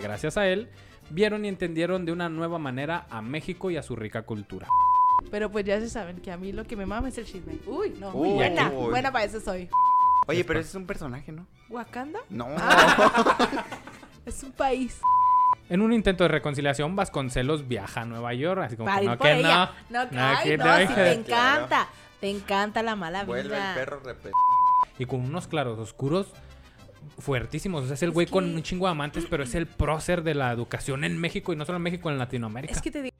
que gracias a él vieron y entendieron de una nueva manera a México y a su rica cultura. Pero pues ya se saben que a mí lo que me mama es el chisme. Uy, no, Uy, buena, uy. buena para eso soy. Oye, pero ese es un personaje, ¿no? ¿Wakanda? No. Es un país. En un intento de reconciliación, Vasconcelos viaja a Nueva York, así como Para que ir no, por que ella. no. No, que, no, ay, que no, no, si hija te encanta. Te encanta la mala Vuelve vida. el perro repetido. Y con unos claros oscuros fuertísimos. O sea, es el Es güey con un chingo de amantes, pero es el prócer de la educación en México y no solo en México, en Latinoamérica. Es que te digo.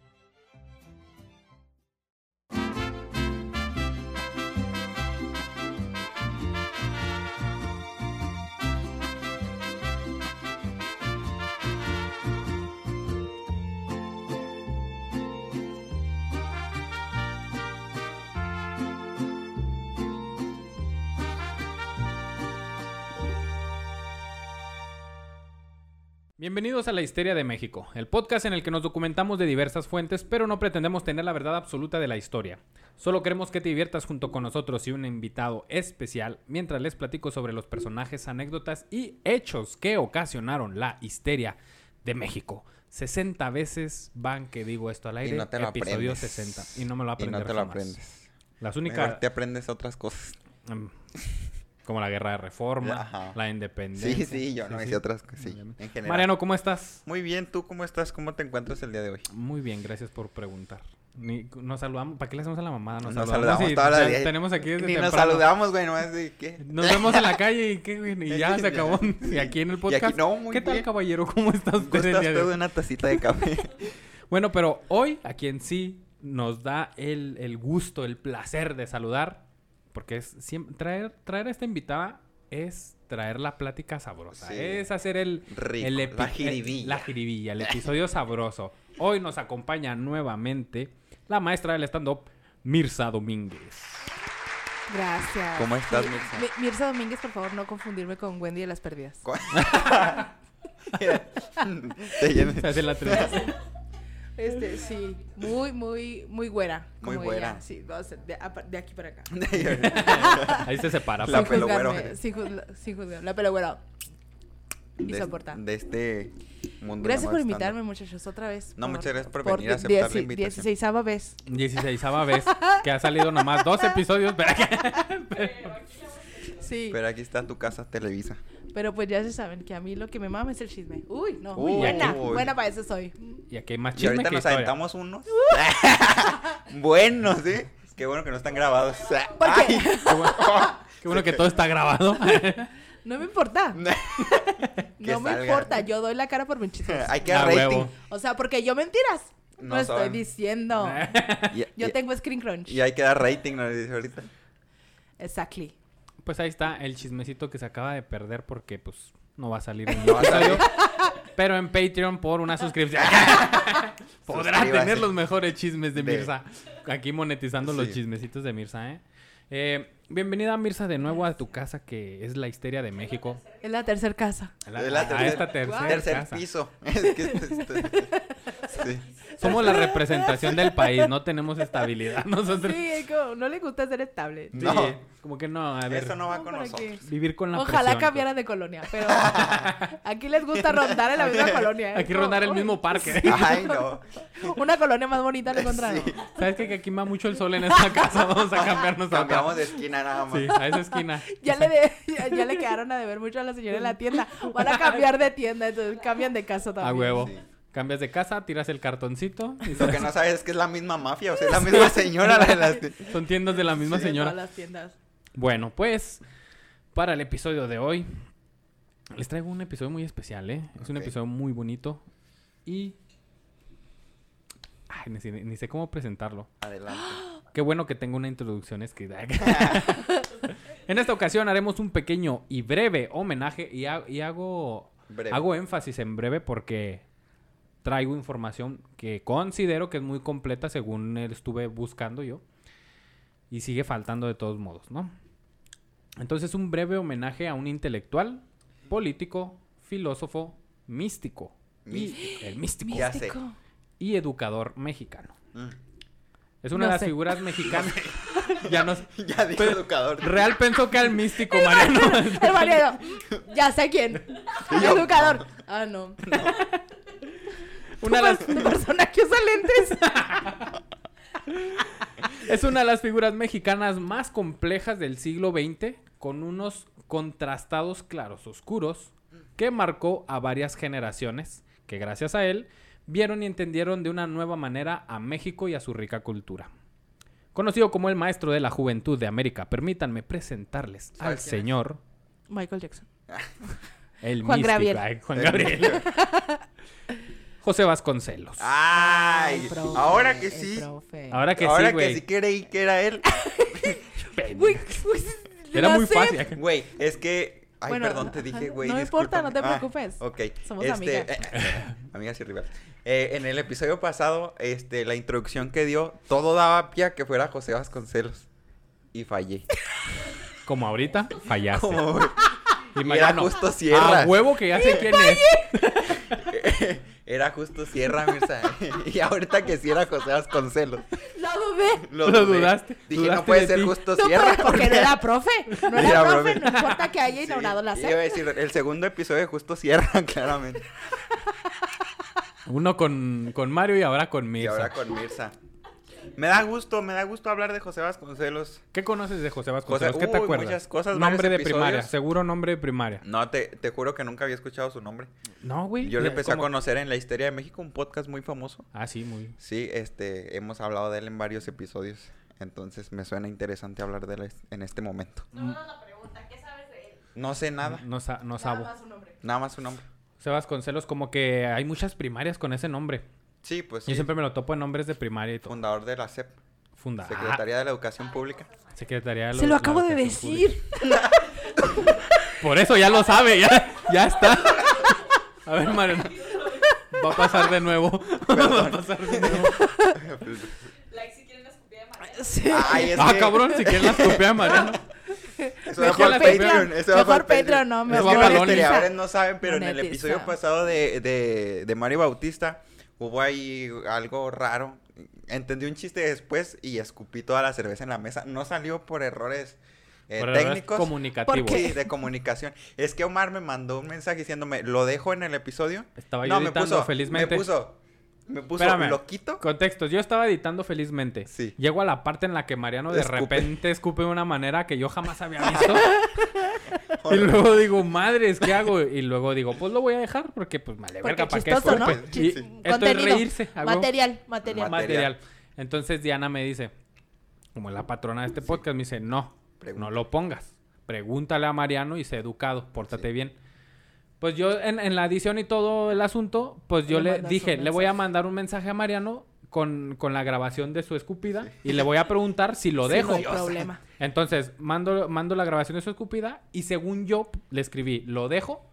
Bienvenidos a La Histeria de México, el podcast en el que nos documentamos de diversas fuentes, pero no pretendemos tener la verdad absoluta de la historia. Solo queremos que te diviertas junto con nosotros y un invitado especial mientras les platico sobre los personajes, anécdotas y hechos que ocasionaron la histeria de México. 60 veces van que digo esto al aire, no te lo episodio aprendes. 60. Y no me lo Y aprendí no te lo aprendes. Las Mejor únicas, te aprendes otras cosas. Como la guerra de reforma, Ajá. la independencia. Sí, sí, yo no sí. hice otras cosas. Sí, en general. Mariano, ¿cómo estás? Muy bien, ¿tú cómo estás? ¿Cómo te encuentras el día de hoy? Muy bien, gracias por preguntar. Ni, nos saludamos. ¿Para qué le hacemos a la mamada? Nos, Nos saludamos, saludamos y toda la tenemos aquí desde Ni nos temprano. saludamos, güey, nomás de qué. Nos vemos en la calle y, ¿qué, güey? y ya se acabó. Y aquí en el podcast. aquí no, muy ¿Qué tal, caballero? ¿Cómo está usted ¿Cómo el estás día de tú hoy? de una tacita de café? Bueno, pero hoy a quien sí nos da el, el gusto, el placer de saludar, porque es siempre, traer, traer a esta invitada es traer la plática sabrosa. Sí. Es hacer el, Rico, el la jiribilla. La jiribilla, el episodio sabroso. Hoy nos acompaña nuevamente la maestra del stand-up, Mirza Domínguez. Gracias. ¿Cómo estás, Mi- Mirza? Mi- Mirza Domínguez, por favor, no confundirme con Wendy de las Perdidas. Cu- Te llenas- Se hace la. Este, sí. Muy, muy, muy güera. Muy como güera. ella. Sí, vamos a hacer de, de aquí para acá. Ahí se separa. La pelo güero. sin, juzga- sin juzgar. La pelo güera. Y de, soporta. de este mundo. Gracias por invitarme, muchachos, otra vez. No, muchas gracias por venir a aceptar la invitación. 16 vez. 16 vez que ha salido nomás dos episodios. Pero Sí. Pero aquí está tu casa Televisa. Pero pues ya se saben que a mí lo que me mama es el chisme. Uy, no. Uy, buena, uy. buena para eso soy. Y aquí hay más Y chisme ahorita que nos historia. aventamos unos. Buenos, ¿sí? Qué bueno que no están grabados. ¿Por qué? Ay, Qué bueno, qué bueno que todo está grabado. No me importa. No me salga. importa. Yo doy la cara por mis chismes. Hay que A dar rating. O sea, porque yo mentiras. No, No estoy diciendo. Y, Yo y- tengo screen crunch. y hay que dar rating, ¿no? Dice ahorita. Exactly. Pues ahí está el chismecito que se acaba de perder porque pues no va a salir en el No va a episodio. Pero en Patreon por una suscripción. Podrá Suscríbase. tener los mejores chismes de De- Mirza. Aquí monetizando los chismecitos de Mirza, ¿eh? Eh, Bienvenida Mirza de nuevo a tu casa que es la histeria de México. Es la tercera casa. La- la a tercer- esta tercera Tercer casa. piso. Es que este- este- sí. Somos la representación del país, no tenemos estabilidad nosotros. Sí, no le gusta ser estable. Sí, No. Como que no, a ver, Eso no va No, con ¿para nosotros. qué? vivir con la Ojalá presión. cambiaran de colonia, pero aquí les gusta rondar en la misma colonia. Es Aquí rondar el "Uy, mismo parque. Ay, no. Una colonia más bonita lo encontraron. Sí. ¿Sabes qué? que aquí va mucho el sol en esta casa? Vamos a cambiarnos a. Cambiamos de esquina nada más. Sí, a esa esquina. Ya le, de- ya, ya le quedaron a deber mucho a la señora en la tienda. Van a cambiar de tienda, entonces cambian de casa también. A huevo. Sí. Cambias de casa, tiras el cartoncito. y Lo que no sabes es que es la misma mafia, o sea, es la misma señora la de las... Son tiendas de la misma Sí, de señora. todas las tiendas. Bueno, pues, para el episodio de hoy, les traigo un episodio muy especial, ¿eh? Es un episodio muy bonito. Y. Ay, ni, sé- ni sé cómo presentarlo. Adelante. Qué bueno que tengo una introducción escrita. en esta ocasión haremos un pequeño y breve homenaje y, ha- y hago, Breve. hago énfasis en breve porque traigo información que considero que es muy completa según estuve buscando yo. Y sigue faltando de todos modos, ¿no? Entonces un breve homenaje a un intelectual, político, filósofo, místico. Y, el místico. Ya sé. Místico. Y educador mexicano. Mm. Es una No de las sé. figuras mexicanas. ya no. Ya dijo Pero- educador. Real pensó que era el místico Mariano. El Mariano, ya sé quién. Yo, Educador. Ah, no. Una de las- Tu personaje usa lentes. Es una de las figuras mexicanas más complejas del siglo XX, con unos contrastados claros oscuros que marcó a varias generaciones que gracias a él vieron y entendieron de una nueva manera a México y a su rica cultura. Conocido como el maestro de la juventud de América, permítanme presentarles al señor, Michael Jackson. el Juan místico, Gabriel. ay, Juan Gabriel. José Vasconcelos. Ay, profe, ahora que el sí. Ahora que ahora sí, güey. que sí creí que era él. Uy, uy, Era muy fácil. Güey, es que. Ay, Bueno, perdón, te dije, güey. no importa, no te discúlpame. preocupes. Ah, ok. Somos este, amigas. eh, amigas y rivales. Eh, en el episodio pasado, este, la introducción que dio, todo daba pie a que fuera José Vasconcelos. Y fallé. Como ahorita, fallaste. Como- Y Y era justo Sierra. A huevo que ya sé quién es. Era justo Sierra, Mirza. y ahorita que sí era José Vasconcelos. Lo dudé. Lo, dudaste, Dije, dudaste no puede de ser ti. justo No, Sierra. porque no era profe. No era, Era profe, profe. no importa que haya Sí, inaugurado la Iba a SEP. decir, el segundo episodio de Justo Sierra, claramente. Uno con, con Mario y ahora con Y Mirza. ahora con Mirza. Me da gusto, me da gusto hablar de José Vasconcelos. ¿Qué conoces de José Vasconcelos? José- ¿Qué te uy, acuerdas? muchas cosas, Nombre de primaria, seguro nombre de primaria. No, te, te juro que nunca había escuchado su nombre. No, güey. Yo le eh, empecé a conocer en La Histeria de México, un podcast muy famoso. Ah, sí, muy. Sí, este, hemos hablado de él en varios episodios. Entonces me suena interesante hablar de él en este momento. la pregunta, ¿qué sabes de él? No sé nada, No, sa- no sabo. su nombre. nada más su nombre. José Vasconcelos, como que hay muchas primarias con ese nombre. Sí, pues Yo sí, siempre me lo topo en nombres de primaria y todo. fundador de la SEP, Funda. Ah, Secretaría de la Educación Pública. Secretaría de Se los- lo la acabo de decir. Por eso ya lo sabe, ya, ya está. A ver, Mariano. Va a pasar de nuevo. Va a pasar de nuevo. Sí. Ay, es Ah, que- cabrón, si quieren la copia de Mariano. Eso va el Patreon. Eso va el Patreon, no, Es mejor que los historiadores no saben, pero en el episodio pasado de, de, de Mario Bautista hubo ahí algo raro. Entendí un chiste después y escupí toda la cerveza en la mesa. No salió por errores eh, Por errores técnicos. comunicativos. ¿Por qué? Sí, de comunicación. Es que Omar me mandó un mensaje diciéndome, ¿lo dejo en el episodio? Estaba yo no, me puso, felizmente. me puso, me puso, Espérame. ¿lo quito? Contextos, yo estaba editando felizmente. Sí. Llego a la parte en la que Mariano de Escupe. repente escupe de una manera que yo jamás había visto. y luego digo, madres, ¿qué hago? Y luego digo, pues lo voy a dejar porque pues vale, Porque verga, ¿para qué chistoso, ¿no? Y sí. esto es reírse. huevo. Material, material. Ma- material. Entonces Diana me dice, como la patrona de este podcast, me dice, no, Pregunta. no lo pongas. Pregúntale a Mariano y sé educado, pórtate Sí. bien. Pues yo en, en la edición y todo el asunto, pues yo Le dije, le voy a mandar un mensaje a Mariano con, con la grabación de su escupida y le voy a preguntar si lo Sí, dejo. no hay problema. Entonces, mando, mando la grabación de su escupida y según yo le escribí, lo dejo.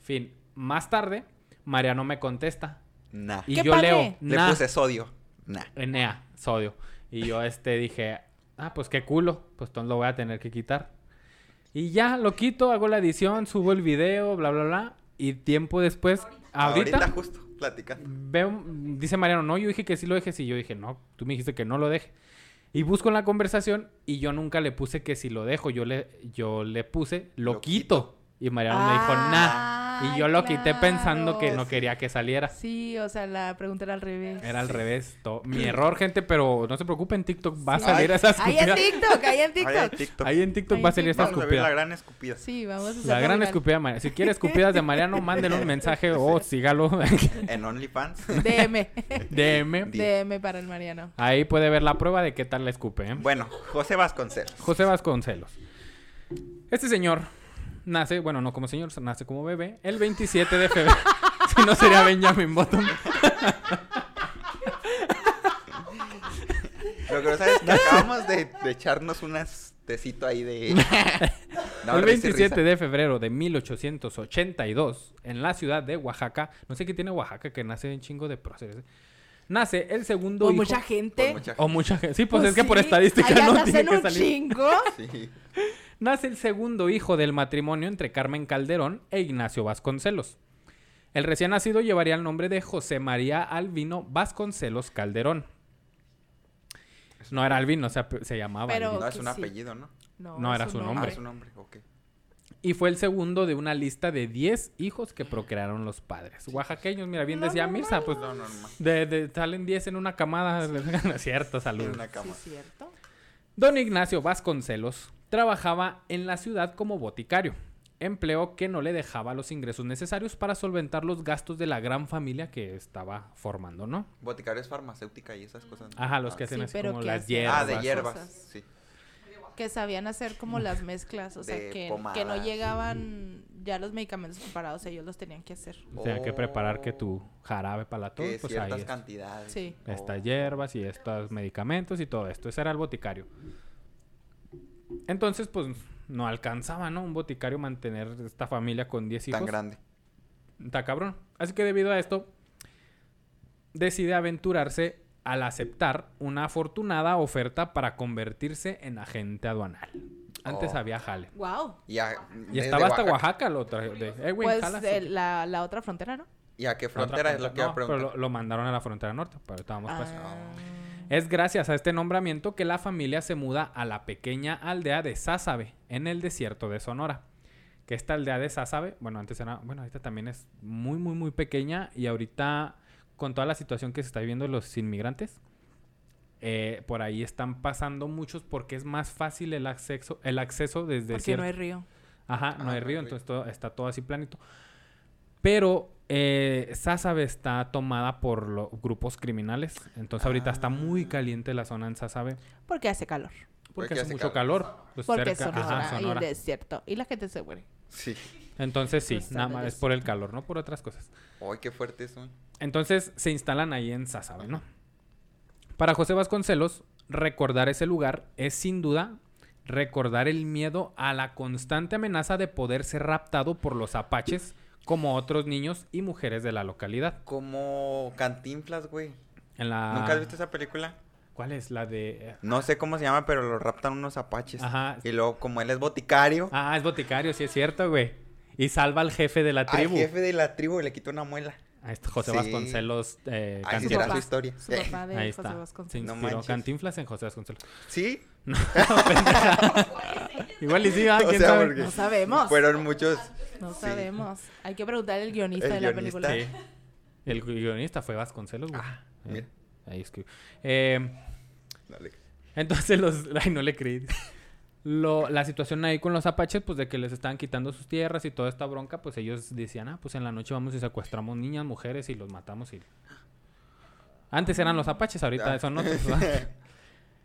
Fin, más tarde, Mariano me contesta. Nah. Y ¡Qué yo padre! leo, Le puse sodio. Nah. Enea, sodio. Y yo este dije, ah, pues qué culo, pues entonces lo voy a tener que quitar. Y ya lo quito, hago la edición, subo el video, bla, bla, bla. Y tiempo después, ahorita, Ahorita justo, platicando. veo, dice Mariano, no, yo dije que sí lo dejes. Y yo dije, no, tú me dijiste que no lo deje. Y busco en la conversación y yo nunca le puse que si lo dejo, yo le, yo le puse, lo, Lo quito. Y Mariano me dijo, nah. Y yo lo quité pensando que no quería que saliera. Sí, o sea, la pregunta era al revés. Era al revés. to- Mi error, gente, pero no se preocupen, TikTok va a salir esa Ahí en escupida. TikTok, ahí en Ahí en TikTok. Ahí en TikTok Ahí va a salir esa Vamos a ver la escupida. gran escupida. Sí, vamos a hacer La gran escupida de Mariano. Si quiere escupidas de Mariano, mándele un mensaje o sígalo. En OnlyFans. DM. DM. DM para el Mariano. Ahí puede ver la prueba de qué tal la escupe. ¿eh? Bueno, José Vasconcelos. José Vasconcelos. Este señor nace, bueno, no como señor, nace como bebé, el 27 de febrero. si no sería Benjamin Button. Lo que no sabes es que acabamos de, de echarnos unas tecito ahí de... No, el risa y 27 risa. de febrero de 1882, en la ciudad de Oaxaca, no sé qué tiene Oaxaca, que nace un chingo de próceres. Nace el segundo hijo. mucha gente. O mucha gente. Sí, pues, es que por estadística allá no tiene que un salir. chingo. Sí. Nace el segundo hijo del matrimonio entre Carmen Calderón e Ignacio Vasconcelos. El recién nacido llevaría el nombre de José María Albino Vasconcelos Calderón. No era Alvin, o sea, pe- se llamaba Pero-. No es un sí. apellido, ¿no? No, era su Ah, nombre. es un nombre, ok. Y fue el segundo de una lista de 10 hijos que procrearon los padres. Oaxaqueños, mira, bien decía Mirza, pues No, de, de- salen 10 en una camada. No es cierto, En salud. una Sí, cama. cierto. Don Ignacio Vasconcelos trabajaba en la ciudad como boticario, empleo que no le dejaba los ingresos necesarios para solventar los gastos de la gran familia que estaba formando, ¿no? Boticario es farmacéutica y esas cosas. ¿no? Ajá, los que Ah, hacen Sí, así pero como que las hacen- hierbas. Ah, de hierbas. Cosas. Sí. Que sabían hacer como las mezclas, o sea, que, que no llegaban ya los medicamentos preparados, ellos los tenían que hacer. O sea, que preparar que tu jarabe para la tos, Que pues ciertas es- cantidades. Sí. estas Oh. hierbas y estos medicamentos y todo esto. Ese era el boticario. Entonces, pues no alcanzaba, ¿no? Un boticario mantener esta familia con 10 hijos. Tan grande. Está cabrón. Así que debido a esto, decide aventurarse al aceptar una afortunada oferta para convertirse en agente aduanal. Antes Oh. había jale. Wow. Y, a, Y desde estaba hasta Oaxaca lo de, "Eh, güey, Pues jalas". de la, la otra frontera, ¿no? ¿Y a qué La otra frontera es lo que iba a no, pero preguntar? lo, lo mandaron a la frontera norte, pero estábamos pues. Ah. Es gracias a este nombramiento que la familia se muda a la pequeña aldea de Sázabe, en el desierto de Sonora. Que esta aldea de Sázabe, bueno, antes era, bueno, ahorita también es muy, muy, muy pequeña y ahorita con toda la situación que se está viviendo los inmigrantes, eh, por ahí están pasando muchos porque es más fácil el acceso, el acceso desde Porque cierto- no hay río. Ajá, no Ah, hay no río, hay entonces todo, está todo así planito. Pero eh, Sázabe está tomada por los grupos criminales. Entonces ahorita está muy Ah. caliente la zona en Sázabe. Porque hace calor. Porque Porque hace hace mucho calor. calor. pues, Porque cerca- es Sonora, ajá, y desierto. Y la gente se muere. Sí. Entonces sí, Pues nada más es por el calor, no por otras cosas. Ay, qué fuerte son. Entonces se instalan ahí en Sázabe, ¿no? Para José Vasconcelos, recordar ese lugar es sin duda recordar el miedo a la constante amenaza de poder ser raptado por los apaches como otros niños y mujeres de la localidad. Como Cantinflas, güey. En la... ¿Nunca has visto esa película? ¿Cuál es? La de... eh, No sé cómo se llama, pero lo raptan unos apaches. Ajá. Y luego, como él es boticario, Ah, es boticario, sí es cierto, güey. Y salva al jefe de la al tribu. jefe de la tribu le quita una muela. A este José Sí. Vasconcelos eh, Ahí sí Su historia. Su papá de Ahí José está. Se Vasconcelos. No inspiró manches. Cantinflas en José Vasconcelos. Sí, Igual y sí, ah, O quién sea, sabe. porque- No sabemos. fueron muchos. No Sí. sabemos. Hay que preguntarle al guionista El de la guionista. película. Sí. El guionista fue Vasconcelos, güey. Ah, Eh, mira. ahí escribió. Eh, Dale. entonces los... Ay, no le creí. Lo, la situación ahí con los apaches, pues de que les estaban quitando sus tierras y toda esta bronca, pues ellos decían, ah, pues en la noche vamos y secuestramos niñas, mujeres y los matamos y... Antes eran los apaches, ahorita Ah. son otros. ¿verdad?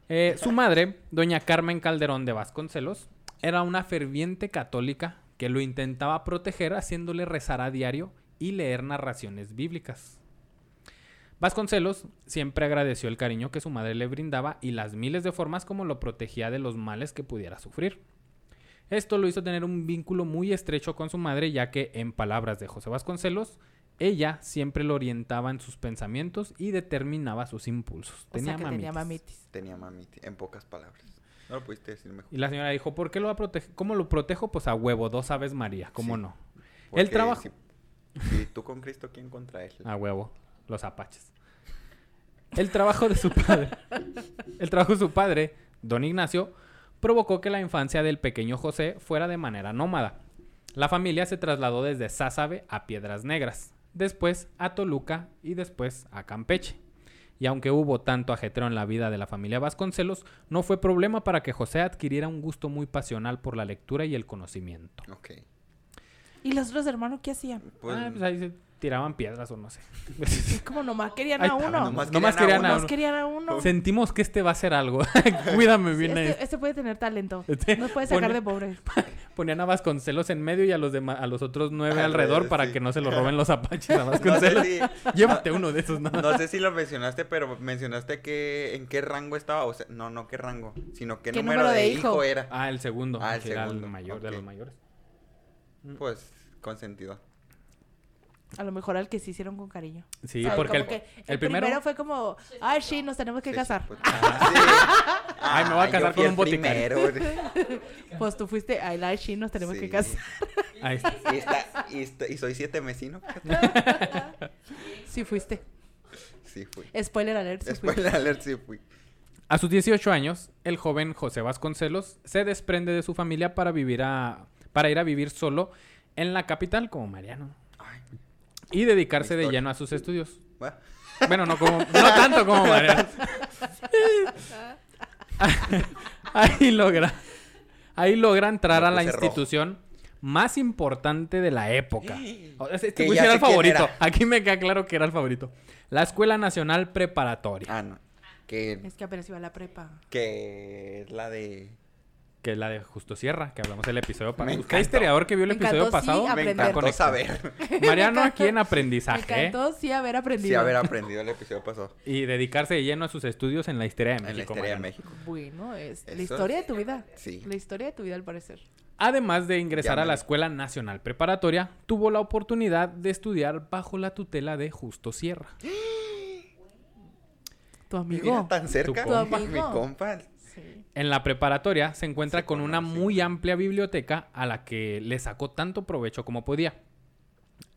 Eh, su madre, doña Carmen Calderón de Vasconcelos, era una ferviente católica que lo intentaba proteger haciéndole rezar a diario y leer narraciones bíblicas. Vasconcelos siempre agradeció el cariño que su madre le brindaba y las miles de formas como lo protegía de los males que pudiera sufrir. Esto lo hizo tener un vínculo muy estrecho con su madre, ya que, en palabras de José Vasconcelos, ella siempre lo orientaba en sus pensamientos y determinaba sus impulsos. O sea, que mamitis. tenía mamitis. Tenía mami, en pocas palabras. No lo pudiste decir mejor. Y la señora dijo, ¿por qué lo va a proteger? ¿Cómo lo protejo? Pues a huevo, dos aves María, ¿cómo Sí. no? El trabajo. Si, si tú con Cristo, ¿quién contra él? A huevo, los apaches. El trabajo de su padre, el trabajo de su padre, don Ignacio, provocó que la infancia del pequeño José fuera de manera nómada. La familia se trasladó desde Sázabe a Piedras Negras, después a Toluca y después a Campeche. Y aunque hubo tanto ajetreo en la vida de la familia Vasconcelos, no fue problema para que José adquiriera un gusto muy pasional por la lectura y el conocimiento. Ok. ¿Y los otros hermanos qué hacían? Pues, Ah, pues ahí se tiraban piedras o no sé. Es como nomás querían a uno. nomás Nomás querían querían a uno. querían a uno. Sentimos que este va a ser algo. Cuídame bien ahí. Este, este puede tener talento. Este, Nos puede sacar pone- de pobres. Ponían a Vasconcelos en medio y a los demás, a los otros nueve Alrededor, para que no se lo roben los apaches a no Vasconcelos. sé si, Llévate uno de esos, ¿no? no sé si lo mencionaste, pero mencionaste que en qué rango estaba. O sea, no, no qué rango, sino qué, ¿Qué número, número de, de hijo? hijo? era. Ah, el segundo. Ah, el que era el segundo, mayor de los mayores. Pues consentido. A lo mejor al que sí hicieron con cariño. Sí, O sea, porque el, que el primero... fue como, ay, sí, nos tenemos que Sí, casar. sí, pues, ah, sí. Ay, me voy a casar con el un boticario. Pues tú fuiste, ay, ay, sí, nos tenemos que casar. Ahí está. Y, está- y está- y soy siete mesino. Sí fuiste. Sí, fui. Spoiler alert, sí. Spoiler alert, sí fui. A sus 18 años, el joven José Vasconcelos se desprende de su familia para vivir a para ir a vivir solo en la capital como Mariano y dedicarse de lleno a sus estudios. bueno. Bueno, no como no tanto como Mariano. ahí logra ahí logra entrar a la rojo. institución más importante de la época. Este güey era el favorito. era. Aquí me queda claro que era el favorito. La Escuela Nacional Preparatoria, Ah, no. Que, Es que apenas iba a la prepa. que es la de... que es la de Justo Sierra, que hablamos el episodio Me pasado. Usted historiador que vio el Me episodio encantó, sí, pasado. Me encantó saber. Mariano aquí en Me aprendizaje. ¿eh? encantó sí haber aprendido. Sí, haber aprendido el episodio pasado. Y dedicarse de lleno a sus estudios en la historia de En la México. historia de. México. Bueno, es la historia es- de tu vida. Sí. La historia de tu vida al parecer. Además de ingresar a la. Escuela Nacional Preparatoria, tuvo la oportunidad de estudiar bajo la tutela de Justo Sierra. Tu Mira, amigo. tan cerca. Tu compa. Mi compa. En la preparatoria se encuentra Se con una muy amplia biblioteca a la que le sacó tanto provecho como podía.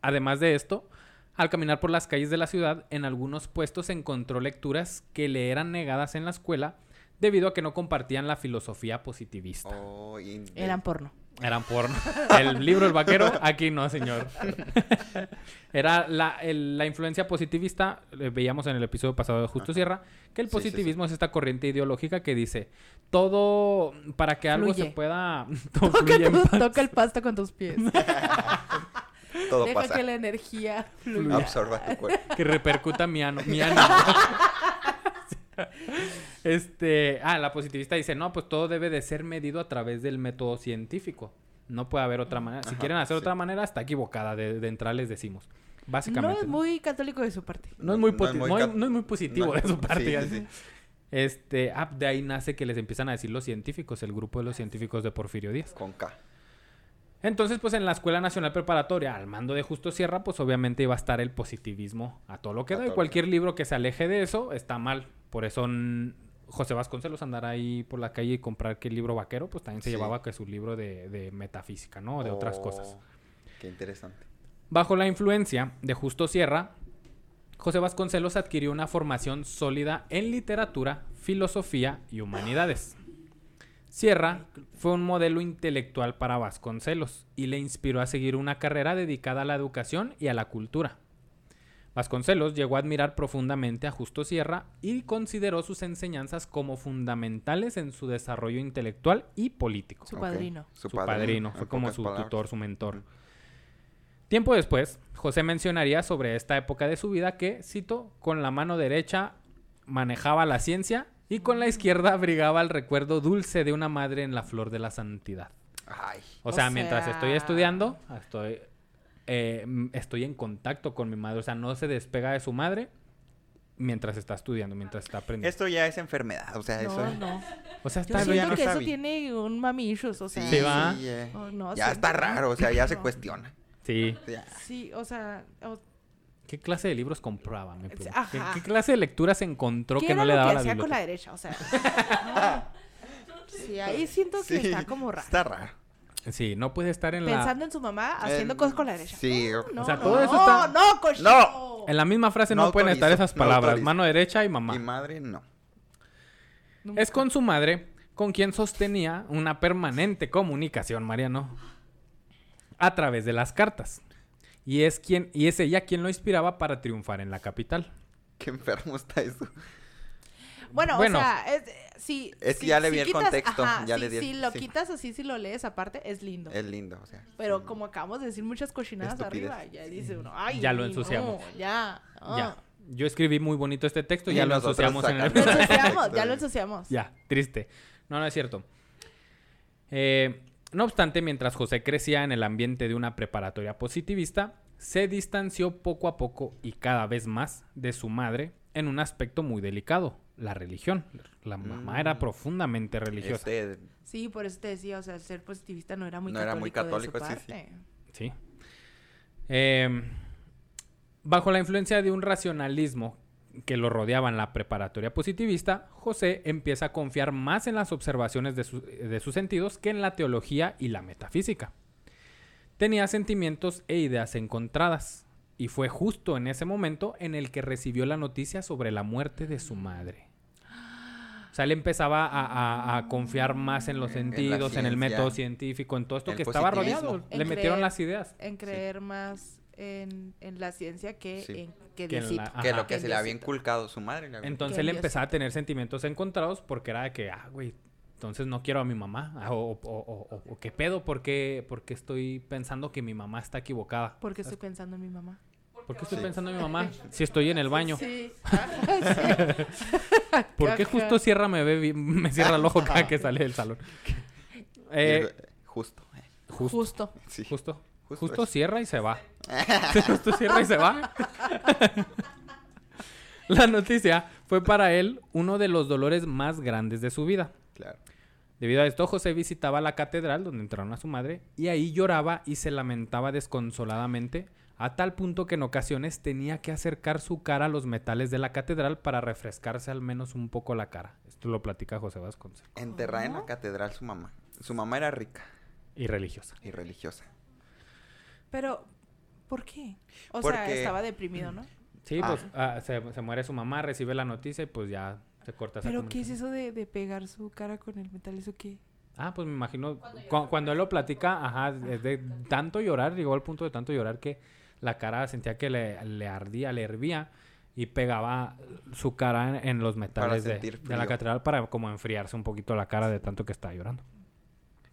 Además de esto, al caminar por las calles de la ciudad, en algunos puestos encontró lecturas que le eran negadas en la escuela debido a que no compartían la filosofía positivista. Oh, Eran porno. Eran porno. El libro El Vaquero, aquí no, señor. Era la, el- la influencia positivista, eh, veíamos en el episodio pasado de Justo Ajá. Sierra, que el Sí, sí, sí. positivismo es esta corriente ideológica que dice, todo, para que algo se pueda... todo Toca, fluye en tu- paz". toca el pasto con tus pies. Todo Deja pasa. que la energía fluya. Absorba tu cuerpo. que repercuta mi, ano- mi ánimo. Este, ah, la positivista dice, no, pues todo debe de ser medido a través del método científico. No puede haber otra manera. Si Ajá, quieren hacer sí. otra manera, está equivocada. De, de entrada les decimos. No Básicamente. es muy católico de su parte. No es muy, No poti- es muy no es- cat- no es muy positivo no de su parte. sí. Este, ah, de ahí nace que les empiezan a decir los científicos, el grupo de los científicos de Porfirio Díaz. Con K. Entonces, pues en la Escuela Nacional Preparatoria, al mando de Justo Sierra, pues obviamente iba a estar el positivismo a todo lo que A da. Y cualquier libro que se aleje de eso está mal. Por eso José Vasconcelos andar ahí por la calle y comprar que el libro vaquero, pues también se Sí. llevaba que su libro de, de metafísica, ¿no? O de otras cosas. Oh, Qué interesante. Bajo la influencia de Justo Sierra, José Vasconcelos adquirió una formación sólida en literatura, filosofía y humanidades. Sierra fue un modelo intelectual para Vasconcelos y le inspiró a seguir una carrera dedicada a la educación y a la cultura. Vasconcelos llegó a admirar profundamente a Justo Sierra y consideró sus enseñanzas como fundamentales en su desarrollo intelectual y político Su padrino. su padrino, fue como su palabras. tutor, su mentor. Tiempo después, José mencionaría sobre esta época de su vida que, cito, con la mano derecha manejaba la ciencia y con la izquierda abrigaba el recuerdo dulce de una madre en la flor de la santidad. Ay. O O sea, mientras estoy estudiando, estoy, eh, estoy en contacto con mi madre. O sea, no se despega de su madre mientras está estudiando, mientras está aprendiendo. Esto ya es enfermedad, o sea, eso... No. O sea, Yo está ya siento no que eso sabe. tiene un mami issues, o sea. Sí, va. eh. Oh, no, ya siento está raro, o sea, ya se cuestiona. Sí. Ya. Sí, o sea, o- ¿Qué clase de libros compraba? Me pregunto. ¿Qué, Ajá. qué clase de lecturas encontró ¿qué que no le lo daba que la hacía con la derecha? O sea, no. sí, ahí siento que Sí, está como raro. Está raro. Sí, no puede estar en la, Pensando en su mamá haciendo En- cosas con la derecha. sí, No, o no, sea, no, todo eso no, está- no, cochino. No. en la misma frase no, No pueden estar esas palabras, mano derecha y mamá. Y madre, no. Nunca. Es con su madre con quien sostenía una permanente comunicación, Mariano, a través de las cartas. Y es quien y es ella quien lo inspiraba para triunfar en la capital. Qué enfermo está eso. Bueno, Bueno. o sea, es, sí, Es que sí, ya le si vi el quitas- contexto, ajá, ya sí, le di el- Si lo sí. quitas así, si lo lees aparte, es lindo. Es lindo, o sea. Pero como acabamos de decir muchas cochinadas Estupidez. arriba, ya dice uno, ay, Ya lo no, ensuciamos. ya, ah. Ya. Yo escribí muy bonito este texto, Y ya lo ensuciamos en el Lo ensuciamos, ya lo ensuciamos. Ya, triste. No, no es cierto. Eh, no obstante, mientras José crecía en el ambiente de una preparatoria positivista, se distanció poco a poco y cada vez más de su madre en un aspecto muy delicado, la religión. La mamá era Mm. profundamente religiosa. Este, Sí, por eso te decía, o sea, ser positivista no era muy No católico. era muy católico, de su sí, sí. parte. Sí. Eh, bajo la influencia de un racionalismo que lo rodeaba en la preparatoria positivista, José empieza a confiar más en las observaciones de, su- de sus sentidos que en la teología y la metafísica. Tenía sentimientos e ideas encontradas, y fue justo en ese momento en el que recibió la noticia sobre la muerte de su madre. O sea, él empezaba a, a- a confiar más en los sentidos, en, el método científico, en todo esto el que estaba rodeado. En Le metieron las ideas. En creer más en, en la ciencia que Sí. en que Que en Diosito. la- Que lo que Que se le había inculcado su madre. le había Entonces él empezaba a tener sentimientos encontrados porque era de que, ah, güey, entonces no quiero a mi mamá. ah, O, o- o- o- o qué pedo, ¿Por qué, porque estoy pensando que mi mamá está equivocada. Porque estoy pensando en mi mamá. ¿Por qué estoy Sí. pensando en mi mamá si estoy en el baño? Sí. ¿Por qué justo cierra me ve me cierra el ojo cada que sale del salón? Eh, justo. eh, justo, Justo. Sí. justo, Justo justo cierra y se va. justo cierra y se va. La noticia fue para él uno de los dolores más grandes de su vida. Claro. Debido a esto, José visitaba la catedral donde entraron a su madre y ahí lloraba y se lamentaba desconsoladamente a tal punto que en ocasiones tenía que acercar su cara a los metales de la catedral para refrescarse al menos un poco la cara. Esto lo platica José Vasconcelos. Enterrada en la catedral su mamá. Su mamá era rica Y religiosa. y religiosa. Pero, ¿por qué? O sea, estaba deprimido, ¿no? Sí, Ah. pues ah, se, se muere su mamá, recibe la noticia y pues ya se corta esa ¿Pero qué es eso de, de pegar su cara con el metal? ¿Eso qué? Ah, pues me imagino, cu- cuando él lo platica, ajá, es de tanto llorar, llegó al punto de tanto llorar que la cara sentía que le, le ardía, le hervía y pegaba su cara en, en los metales de, la catedral para como enfriarse un poquito la cara de tanto que estaba llorando.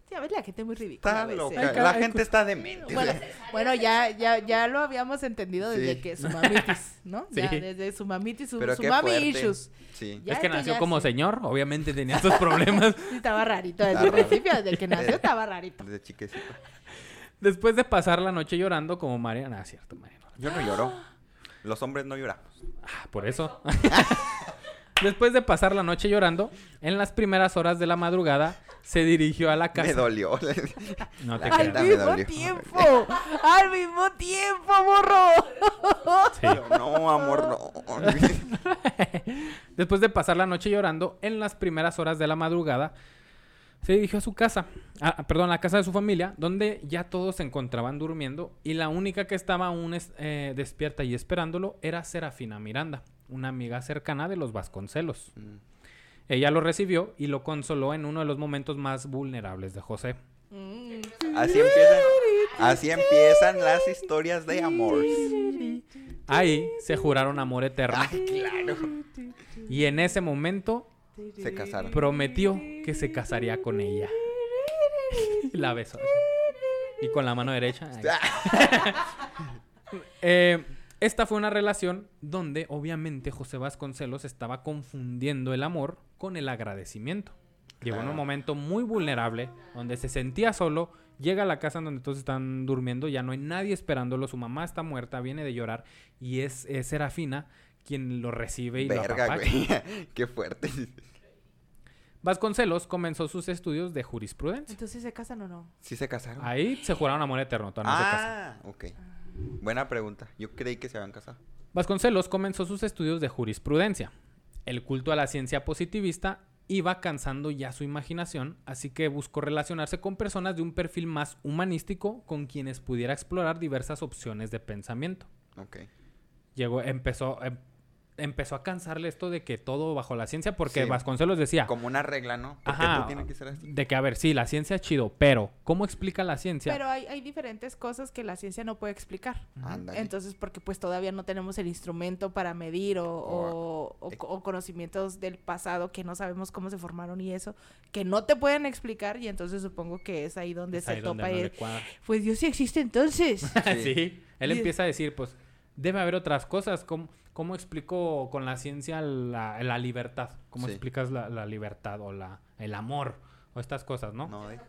Sí, a ver, la gente es muy ridícula. a Está veces. loca. Ay, La gente está demente. Bueno, bueno, ya, ya, ya lo habíamos entendido desde Sí. que su mamitis, ¿no? Sí. Ya, desde su mamitis, su, Pero su qué mami fuerte. issues. Sí. Ya es que nació como sí. señor, obviamente tenía estos problemas. Sí, estaba rarito desde el principio, desde que nació estaba rarito. Desde chiquecito. Después de pasar la noche llorando como Mariana, ah, cierto, Mariana. Yo no lloro. Los hombres no lloramos. Ah, por eso. Después de pasar la noche llorando, en las primeras horas de la madrugada se dirigió a la Me casa. dolió. No te Al me mismo dolió. tiempo, al mismo tiempo, morro. Sí. No, amor, no. Después de pasar la noche llorando, en las primeras horas de la madrugada, se dirigió a su casa, ah, perdón, a la casa de su familia, donde ya todos se encontraban durmiendo y la única que estaba aún es- eh, despierta y esperándolo era Serafina Miranda, una amiga cercana de los Vasconcelos. Mm. Ella lo recibió y lo consoló en uno de los momentos más vulnerables de José. Mm. Así empiezan, así empiezan las historias de amor. Ahí se juraron amor eterno Ay, claro. y en ese momento Se casaron. prometió que se casaría con ella. La besó. Y con la mano derecha. Eh, esta fue una relación donde obviamente José Vasconcelos estaba confundiendo el amor con el agradecimiento. Llegó en un momento muy vulnerable, donde se sentía solo, llega a la casa en donde todos están durmiendo, ya no hay nadie esperándolo, su mamá está muerta, viene de llorar, y es, es Serafina quien lo recibe y lo Verga, apapacha. güey. Qué fuerte. Vasconcelos comenzó sus estudios de jurisprudencia. Entonces, ¿se casan o no? ¿Sí se casaron? Ahí se juraron amor eterno, todavía no se casan. ah, ok. Buena pregunta. Yo creí que se habían casado. Vasconcelos comenzó sus estudios de jurisprudencia. El culto a la ciencia positivista iba cansando ya su imaginación, así que buscó relacionarse con personas de un perfil más humanístico con quienes pudiera explorar diversas opciones de pensamiento. Ok. Llegó, empezó, em- empezó a cansarle esto de que todo bajo la ciencia, porque Sí. Vasconcelos decía, Como una regla, ¿no? Porque Ajá. todo tiene que ser así. de que a ver, sí, la ciencia es chido, pero ¿cómo explica la ciencia? Pero hay, hay diferentes cosas que la ciencia no puede explicar. Ándale. Entonces, porque pues todavía no tenemos el instrumento para medir o, o- o- o conocimientos del pasado que no sabemos cómo se formaron y eso, que no te pueden explicar y entonces supongo que es ahí donde Es se ahí donde topa no y pues Dios sí existe entonces. sí. Sí. Él Y- empieza a decir, pues, debe haber otras cosas. ¿Cómo, cómo explico con la ciencia la, la libertad? ¿Cómo Sí. explicas la, la libertad o la, el amor? O estas cosas, ¿no? No, de-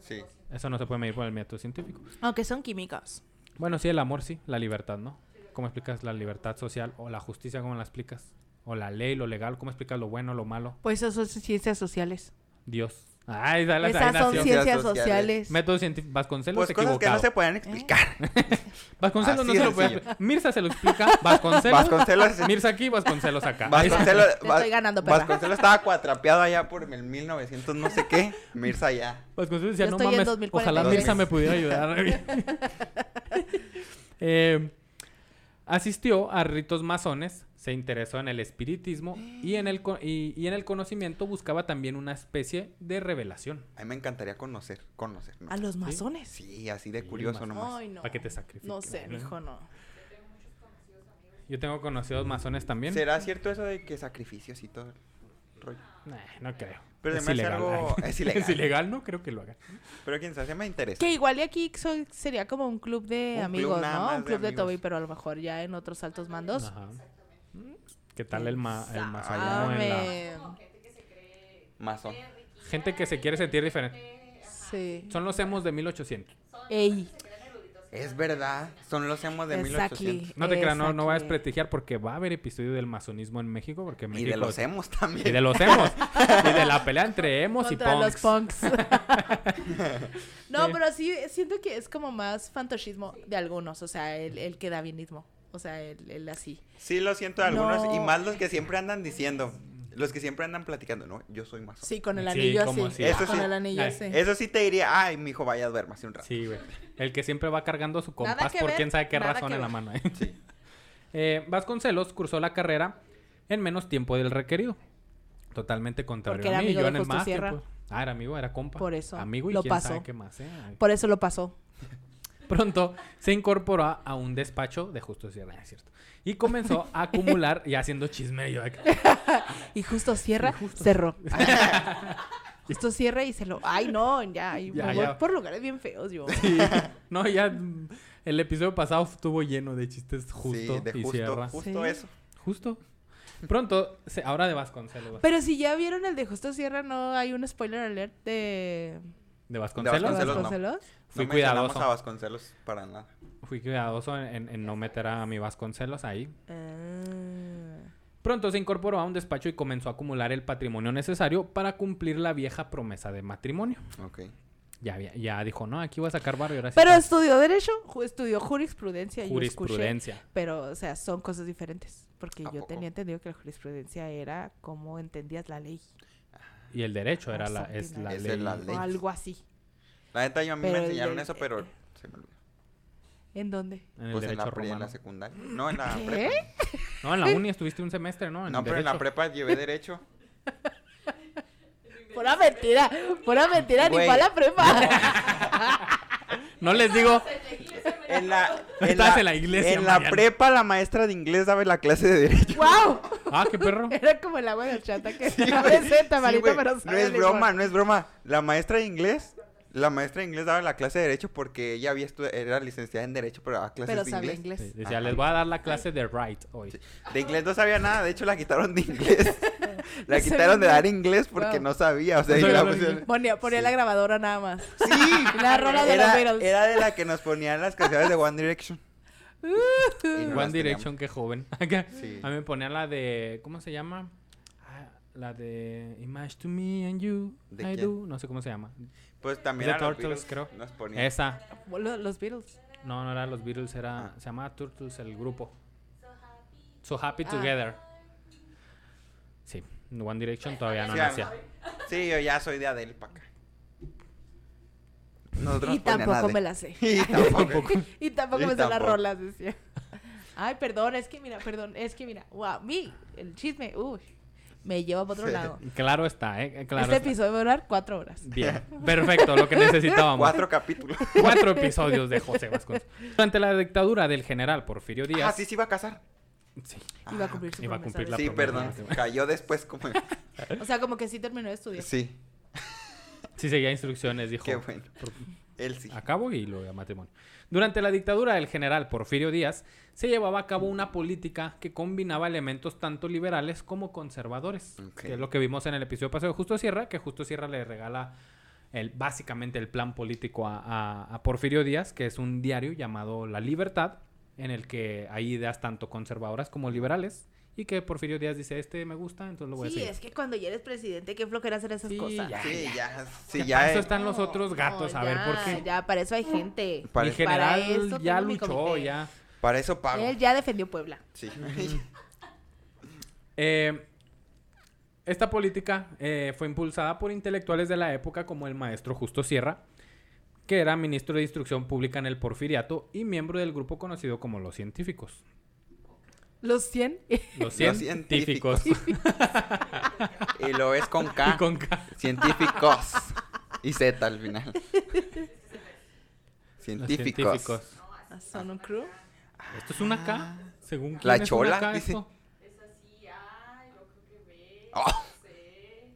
Sí. Eso no se puede medir por el método científico. Aunque son químicos. Bueno, sí, el amor sí, la libertad, ¿no? ¿Cómo explicas la libertad social o la justicia? ¿Cómo la explicas? O la ley, lo legal, ¿cómo explicas lo bueno, lo malo? Pues eso son ciencias sociales. Dios. Ay, dale, Esas son ciencias ciencias sociales. sociales. Método científico. Vasconcelos Pues cosas que no se pueden explicar. Vasconcelos no se lo puede. Mirza se lo explica. Vasconcelos. Vasconcelos, Mirza aquí, Vasconcelos acá. Vasconcelos, Te estoy ganando, perra. Vasconcelos estaba cuatrapeado allá por el 1900 no sé qué. Mirza allá. Vasconcelos decía, Yo no estoy en mames, 2046. ojalá Mirza me pudiera ayudar. Eh, asistió a ritos masones Se interesó en el espiritismo y en el, y, y en el conocimiento buscaba también una especie de revelación. A mí me encantaría conocer, conocer. ¿no? A los masones. Sí, así de Sí, curioso más- nomás. Ay, no. Para que te sacrifiquen. No sé, mijo, no. Yo tengo conocidos masones también. ¿Será cierto eso de que sacrificios y todo el rollo? Nah, no creo. Pero es se me hace ilegal. algo- es ilegal. es ilegal, no creo que lo hagan. Pero quién sabe, me interesa. Que igual y aquí so- sería como un club de Un amigos, ¿no? más Un de club de, amigos. Toby, pero a lo mejor ya en otros altos mandos. Ajá. Mm, ¿Qué tal el, ma el masayano en la... Masón. Gente que se quiere sentir diferente. Sí. Son los emos de 1800. Ey, Es verdad, son los emos de exactly. 1800. No te creas, no, no voy a desprestigiar porque va a haber episodio del masonismo en México. Porque Y México de los emos también. Y de los emos. y de la pelea entre emos y Contra los punks. punks. no, Sí. pero sí siento que es como más fantasismo de algunos. O sea, el, el que da bienismo. O sea, el, el así. Sí, lo siento de algunos. Y más los que siempre andan diciendo. Los que siempre andan platicando. No, yo soy masón. Sí, con el Sí, anillo como así. si- Eso con sí. el anillo Ay, así. Eso sí te diría, ay, mi hijo, vaya a duerma hace un rato. Sí, güey. El que siempre va cargando su compás por ver, quién sabe qué nada razón en la mano. ¿eh? Sí. Eh, Vasconcelos cursó la carrera en menos tiempo del requerido. Totalmente contrario Porque era a mí. amigo Yo de en el más tiempo- Ah, era amigo, era compa. Por eso, Amigo y lo quién pasó. sabe qué más. ¿eh? Por eso lo pasó. Pronto se incorporó a, un despacho de Justo Sierra, es cierto. Y comenzó a acumular y haciendo chisme yo acá. Y justo cierra, cerró. justo cierra y se lo. Ay, no, ya. y Ya, me voy ya. por lugares bien feos yo. No, ya el episodio pasado estuvo lleno de chistes justo sí, de y justo, Sierra. justo Sí. eso. Justo. Pronto, se- ahora de Vasconcelos. Pero si ya vieron el de Justo Sierra, no hay un spoiler alert de. De De Vasconcelos. Vasconcelos, no. Fui no cuidadoso. a Vasconcelos para nada. Fui cuidadoso en, en no meter a mi Vasconcelos ahí. Ah. Pronto se incorporó a un despacho y comenzó a acumular el patrimonio necesario para cumplir la vieja promesa de matrimonio. Ok. Ya, había- ya dijo, no, aquí voy a sacar barrio. Ahora sí Pero que- estudió Derecho, estudió Jurisprudencia. yo escuché, jurisprudencia. pero, o sea, son cosas diferentes. Porque ¿A yo poco? tenía entendido que la jurisprudencia era cómo entendías la ley. Y el derecho era la, es la ley. Es la ley. O algo así. La neta, yo a mí Pero me enseñaron eso, pero se me olvidó. ¿En dónde? En el Pues en la, pri- en la romano. secundaria. No, en la ¿Qué? prepa. No, en la uni estuviste un semestre, ¿no? En No, pero en la prepa llevé derecho. Pura mentira, pura mentira, ni para la prepa. No les digo, En la, en Estás la, en la iglesia, en la Mariana. prepa, la maestra de inglés daba la clase de derecho. ¡Wow! ah, qué perro. Era como el agua de chata que Sí, a güey. veces Sí, pero No es broma, no es broma. La maestra de inglés, la maestra de inglés daba la clase de derecho porque ella había era licenciada en derecho, pero daba clases Pero de sabía inglés. inglés. Sí, decía, Ajá. les voy a dar la clase de right hoy. Sí. De inglés no sabía nada, de hecho la quitaron de inglés. la No quitaron de dar inglés porque Wow. no sabía, o sea, No la pusieron-. Ponía, ponía Sí. la grabadora nada más. Sí, La rola de los era, Beatles. era de la que nos ponían las canciones de One Direction. No One Direction, qué joven. Acá, Sí. A mí me ponían la de. ¿Cómo se llama? La de Image to me and you. ¿De I quién? do. No sé cómo se llama. Pues también The a los Turtles, Beatles creo. nos ponían. Esa. Lo- Los Beatles. No, no era los Beatles, era. Ah. Se llamaba Turtles el grupo. So Happy Ah. Together. Sí, One Direction todavía no Sí, nacía. Sí, yo ya soy de Adele para acá. Nosotros Y tampoco me la sé. Y tampoco. Y tampoco Y me sé las rolas, decía. Ay, perdón, es que mira, perdón, es que mira, wow, mi, el chisme, uy, me lleva para otro Sí. lado. Claro está, ¿eh? Claro este está. episodio va a durar cuatro horas. Bien, perfecto, lo que necesitábamos. Cuatro capítulos. Cuatro episodios de José Vasconcelos. Durante la dictadura del general Porfirio Ah, Díaz. sí, se iba a casar. sí, Iba a cumplir su Iba a cumplir la Sí, promesa. perdón. Cayó después como... O sea, como que sí terminó de estudiar. Sí, Sí, seguía instrucciones, dijo. qué bueno. Él sí. a cabo y luego a matrimonio. Durante la dictadura del general Porfirio Díaz, se llevaba a cabo una política que combinaba elementos tanto liberales como conservadores. Que es lo que vimos en el episodio pasado de Justo Sierra, que Justo Sierra le regala el, básicamente el plan político a, a- a Porfirio Díaz, que es un diario llamado La Libertad, en el que hay ideas tanto conservadoras como liberales. Y que Porfirio Díaz dice, este me gusta, entonces lo voy a Sí, seguir. es que cuando ya eres presidente, qué flojera hacer esas Sí, cosas. ya. Sí, ya. Sí, ya. para eso están los otros gatos, No, a ver ya, por qué. Ya, para eso hay gente. Para- Para general esto ya luchó, ya. Para eso pago. Él ya defendió Puebla. Sí. Eh, esta política eh, fue impulsada por intelectuales de la época como el maestro Justo Sierra, que era ministro de Instrucción Pública en el Porfiriato y miembro del grupo conocido como los científicos. Los 100. Los científicos. Y lo es con K. Y con K. Científicos. Y Z al final. Los Científicos. Son un crew. ¿Esto es una K? Según quién La es una chola, K dice. esto? Oh.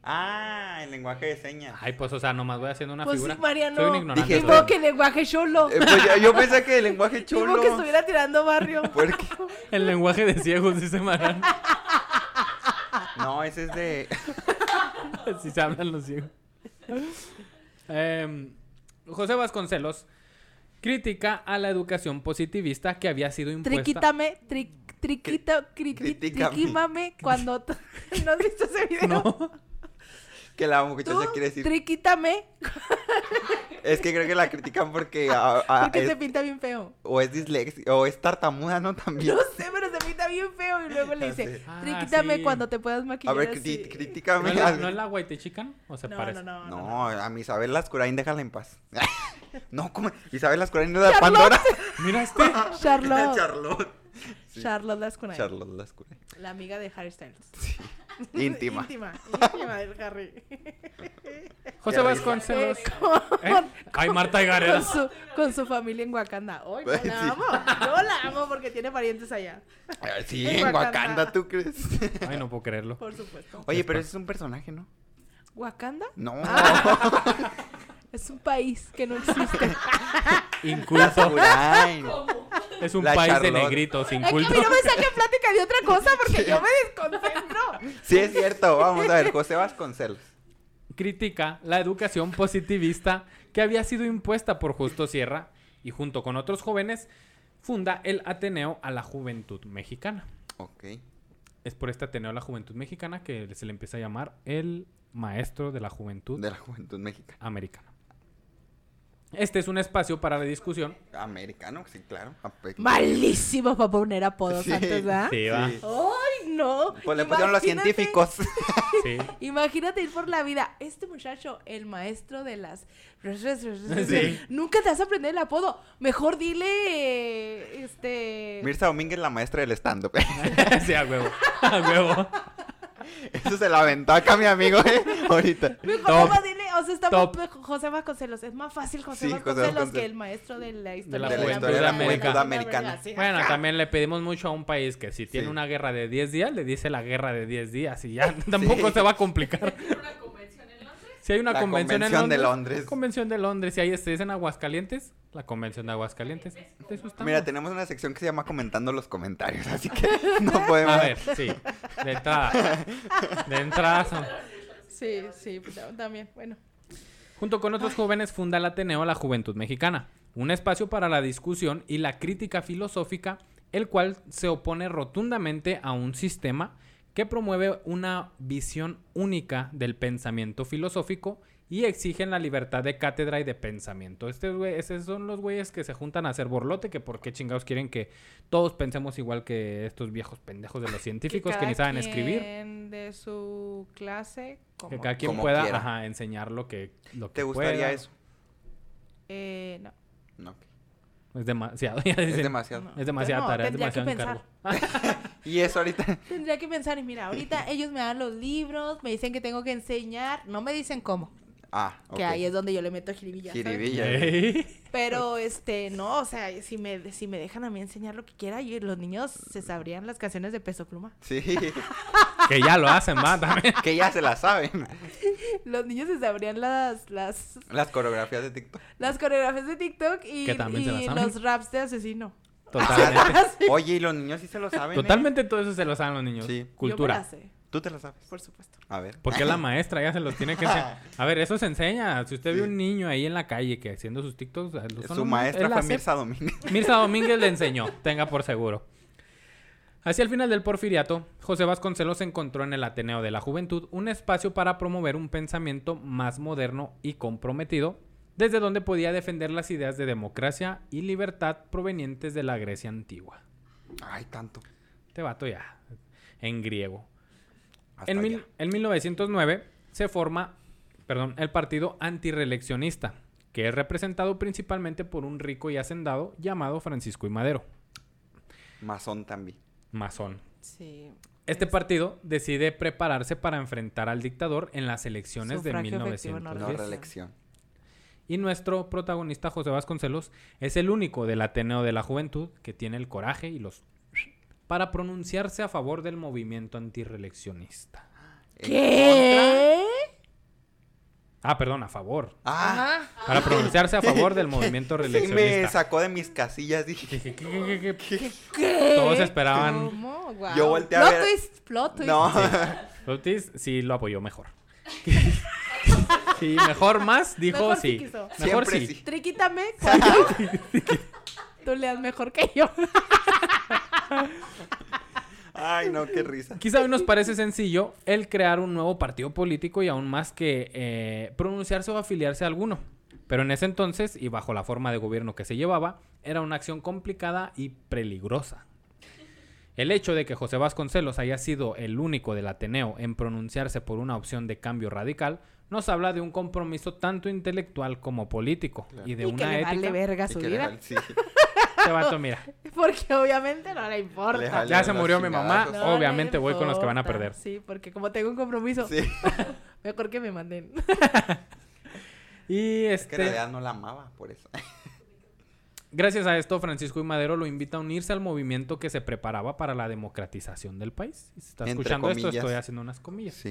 Ah, el lenguaje de señas. Ay, pues, o sea, nomás voy haciendo una Pues figura. sí, Mariano. Soy un ignorante. Dije, modo que lenguaje cholo. Eh, pues yo, yo pensé que el lenguaje chulo. modo que estuviera tirando barrio. Porque... El lenguaje de ciegos, dice Mariano. No, ese es de. Así se hablan los ciegos. Em, José Vasconcelos critica a la educación positivista que había sido impuesta. Triquítame, tri, triquito, cri, tri- Critícame. triquímame cuando... ¿No has visto ese video? No. Que la Tú, muchacha quiere decir. triquítame, Es que creo que la critican porque. ah, ah, porque es- se pinta bien feo. O es dislexia. O es tartamuda, ¿no? También. No sé, pero se pinta bien feo. Y luego le dice, Sí. Ah, triquítame sí. cuando te puedas maquillar A ver, así". ¿No es la, al- ¿no es la Guaytechican? ¿O se No, parece? no, no, no, No, a mi Isabel Lascurain, déjala en paz. no, ¿cómo? Isabel Lascurain es la de. Pandora. Mira este. Charlotte. Charlotte. Sí, Charlotte Lascurain. Charlotte Lascurain. La amiga de Harry Styles. Íntima. íntima. Íntima del Harry. José. Vasconcelos. Eh, con, ¿Eh? Ay, Marta y con su, con su familia en Wakanda. Ay, yo Sí. la amo. Yo la amo porque tiene parientes allá. Ay, Sí, En en Wakanda. Wakanda, ¿tú crees? Ay, no puedo creerlo. Por supuesto. Oye, pero ese es un personaje, ¿no? ¿Wakanda? No. Es un país que no existe. Inculto. Lascurain. Es un La país de negritos, Es que a inculto. mí no me saquen plática de otra cosa porque yo me desconcentro. Sí, es cierto. Vamos a ver, José Vasconcelos. critica la educación positivista que había sido impuesta por Justo Sierra y junto con otros jóvenes funda el Ateneo a la Juventud Mexicana. Ok. Es por este Ateneo a la Juventud Mexicana que se le empieza a llamar el Maestro de la Juventud De la Juventud Mexicana. Americana. Este es un espacio para la discusión. Americano, sí, claro. Malísimo para poner apodos Sí. antes, ¿verdad? Sí, va. Sí. ¡Ay, no! Pues le pusieron los científicos. Sí. Imagínate ir por la vida. Este muchacho, el maestro de las... Sí. Nunca te vas a aprender el apodo. Mejor dile, este... Mirza Domínguez, la maestra del stand-up. sí, a huevo. A huevo. Eso se la aventó acá mi amigo, ¿eh? Ahorita. Nomás dile, o sea, está Top. José Vasconcelos. Es más fácil José Sí, José Vasconcelos que el maestro de la historia la de la juventud historia de la América. americana. Sí, Bueno, también le pedimos mucho a un país que si tiene Sí. una guerra de 10 días, le dice la guerra de 10 días y ya tampoco Sí. se va a complicar. Si hay una La convención, convención en de Londres, Londres. Convención de Londres. Si hay este, es en Aguascalientes, la convención de Aguascalientes. De eso estamos. Mira, tenemos una sección que se llama comentando los comentarios, así que no podemos. A ver, sí. De entrada. De entrada son- Sí, sí, pues, también, bueno. Junto con otros jóvenes funda el Ateneo la Juventud Mexicana, un espacio para la discusión y la crítica filosófica, el cual se opone rotundamente a un sistema que promueve una visión única del pensamiento filosófico y exigen la libertad de cátedra y de pensamiento. Este güey, esos son los güeyes que se juntan a hacer borlote, que por qué chingados quieren que todos pensemos igual que estos viejos pendejos de los científicos que, ni saben escribir. quien de su clase, como... Que cada quien Como pueda ajá, enseñar lo que, lo que ¿Te gustaría pueda. eso? Eh, no. No. Es demasiado. ya Es demasiado. no. Es demasiada No, tarea, es que demasiado pensar. encargo. Y eso ahorita. Tendría que pensar, y mira, ahorita ellos me dan los libros, me dicen que tengo que enseñar, no me dicen cómo, Ah, ok. que ahí es donde yo le meto jiribilla. Jiribilla. Pero, este, no, o sea, si me, si me dejan a mí enseñar lo que quiera, yo- los niños se sabrían las canciones de Peso Pluma. Sí, Que ya lo hacen, va, también. que ya se la saben. Los niños se sabrían las, las, Las coreografías de TikTok. las coreografías de TikTok y, las y los raps de asesino. Totalmente. Oye, y los niños sí se lo saben. ¿eh? Totalmente todo eso se lo saben los niños. Sí. Yo me Cultura. la sé, Tú te lo sabes. por supuesto. A ver. Porque la maestra ya se los tiene que enseñar. A ver, eso se enseña. Si usted Sí. ve un niño ahí en la calle que haciendo sus TikToks, son Su los- maestra fue Mirza Domínguez. Mirza Domínguez le enseñó, tenga por seguro. Hacia el final del porfiriato, José Vasconcelos encontró en el Ateneo de la Juventud un espacio para promover un pensamiento más moderno y comprometido, desde donde podía defender las ideas de democracia y libertad provenientes de la Grecia antigua. Ay, tanto. Este vato ya, en griego. En, mil, 1909 se forma perdón, el partido antireeleccionista, que es representado principalmente por un rico y hacendado llamado Francisco y Madero. Masón también. Masón. Sí. Este partido decide prepararse para enfrentar al dictador en las elecciones de 1910. reelección. Y nuestro protagonista José Vasconcelos es el único del Ateneo de la Juventud que tiene el coraje y los para pronunciarse a favor del movimiento antireeleccionista. ¿Qué? Ah, perdón, a favor. Ah. Para pronunciarse a favor del movimiento reeleccionista. Me sacó de mis casillas, dije. ¿Qué? qué, qué, Todos esperaban. ¿Cómo? Yo volteé a ver. Plot twist, plot twist. No. Sí. Plot twist sí lo apoyó mejor. sí, mejor más, dijo sí. sí mejor Siempre sí. sí. Triquítame. Tú leas mejor que yo. Ay, no, qué risa. Quizá hoy nos parece sencillo el crear un nuevo partido político y aún más que eh, pronunciarse o afiliarse a alguno. Pero en ese entonces, y bajo la forma de gobierno que se llevaba, era una acción complicada y peligrosa. El hecho de que José Vasconcelos haya sido el único del Ateneo en pronunciarse por una opción de cambio radical nos habla de un compromiso tanto intelectual como político y de una ética. Vale sí. Este porque obviamente no le importa. Ya se murió mi mamá, obviamente voy con los que van a perder. Sí, porque como tengo un compromiso, sí. mejor que me manden. y este... Es que en este- realidad no la amaba, por eso. Gracias a esto, Francisco y Madero lo invita a unirse al movimiento que se preparaba para la democratización del país. Si está escuchando esto, estoy haciendo unas comillas.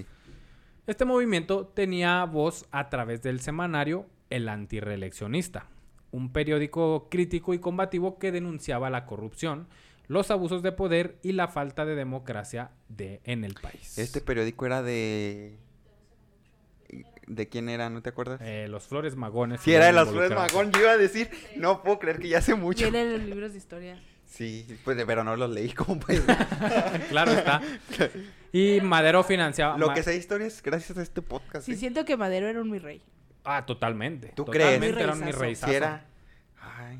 Este movimiento tenía voz a través del semanario El Antireeleccionista, un periódico crítico y combativo que denunciaba la corrupción, los abusos de poder y la falta de democracia de, en el país. Este periódico era de... ¿De quién era? ¿No te acuerdas? Eh, los Flores Magones. Sí, era de los Flores Magón. Yo iba a decir, no puedo creer que ya hace mucho. Tiene los libros de historia. Sí, pues, pero no los leí, compadre. claro está. Y Madero financiaba... Lo que sé de historia es gracias a este podcast. Sí, ¿eh? siento que Madero era un mi rey. Ah, totalmente. ¿Tú totalmente crees? Era mi rey Si era... Ay,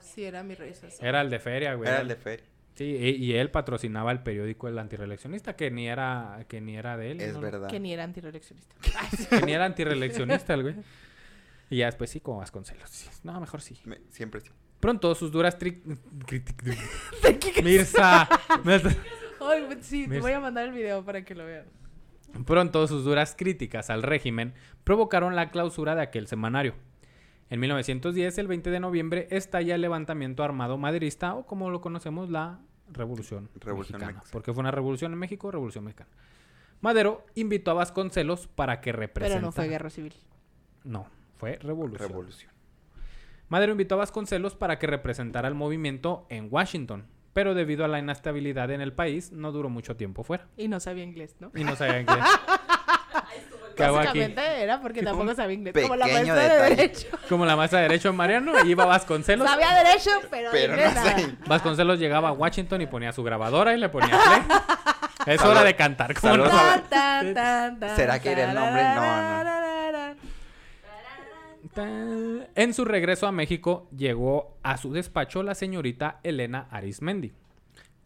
sí, era mi rey Era el de feria, güey. Era el de feria. Sí, y, él patrocinaba el periódico El Antireeleccionista, que ni era, que ni era de él. Es verdad. Que ni era antireeleccionista. que ni era antireeleccionista el güey. Y ya después sí, como vas con celos. No, mejor sí. Siempre sí. Pronto sus duras críticas. Mirza. Ay, sí, te voy a mandar el video para que lo veas. Pronto sus duras críticas al régimen provocaron la clausura de aquel semanario. En 1910, el 20 de noviembre, estalla el levantamiento armado maderista o como lo conocemos la Revolución, Mexicana, porque fue una revolución en México, Revolución Mexicana. Madero invitó a Vasconcelos para que representara. Pero no fue guerra civil. No, fue revolución. Revolución. Madero invitó a Vasconcelos para que representara al movimiento en Washington, pero debido a la inestabilidad en el país no duró mucho tiempo fuera. Y no sabía inglés, ¿no? Y no sabía inglés. Básicamente era porque tampoco sabía inglés. Como la maestra detalle. de Derecho. Como la maestra de Derecho Mariano, iba a Vasconcelos. Sabía Derecho, pero, pero no nada. Sé. Vasconcelos llegaba a Washington y ponía su grabadora y le ponía es hora de cantar. ¿Cómo ¿Será que era el nombre? No, no. En su regreso a México llegó a su despacho la señorita Elena Arismendi,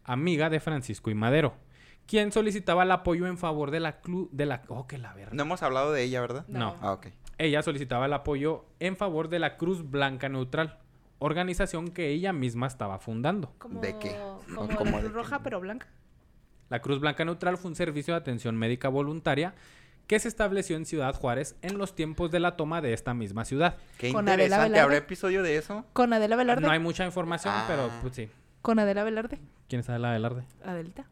amiga de Francisco y Madero, quien solicitaba el apoyo en favor de la club de la oh, que la verdad. No hemos hablado de ella, ¿verdad? No. no. Ah, ok. Ella solicitaba el apoyo en favor de la Cruz Blanca Neutral, organización que ella misma estaba fundando. ¿Cómo, ¿De qué? Como la Cruz Roja pero blanca. La Cruz Blanca Neutral fue un servicio de atención médica voluntaria que se estableció en Ciudad Juárez en los tiempos de la toma de esta misma ciudad. Qué Con Adela interesante. ¿Habrá episodio de eso? Con Adela Velarde. No hay mucha información, Ah. pero pues sí. Con Adela Velarde. ¿Quién sabe la Velarde? Adelita.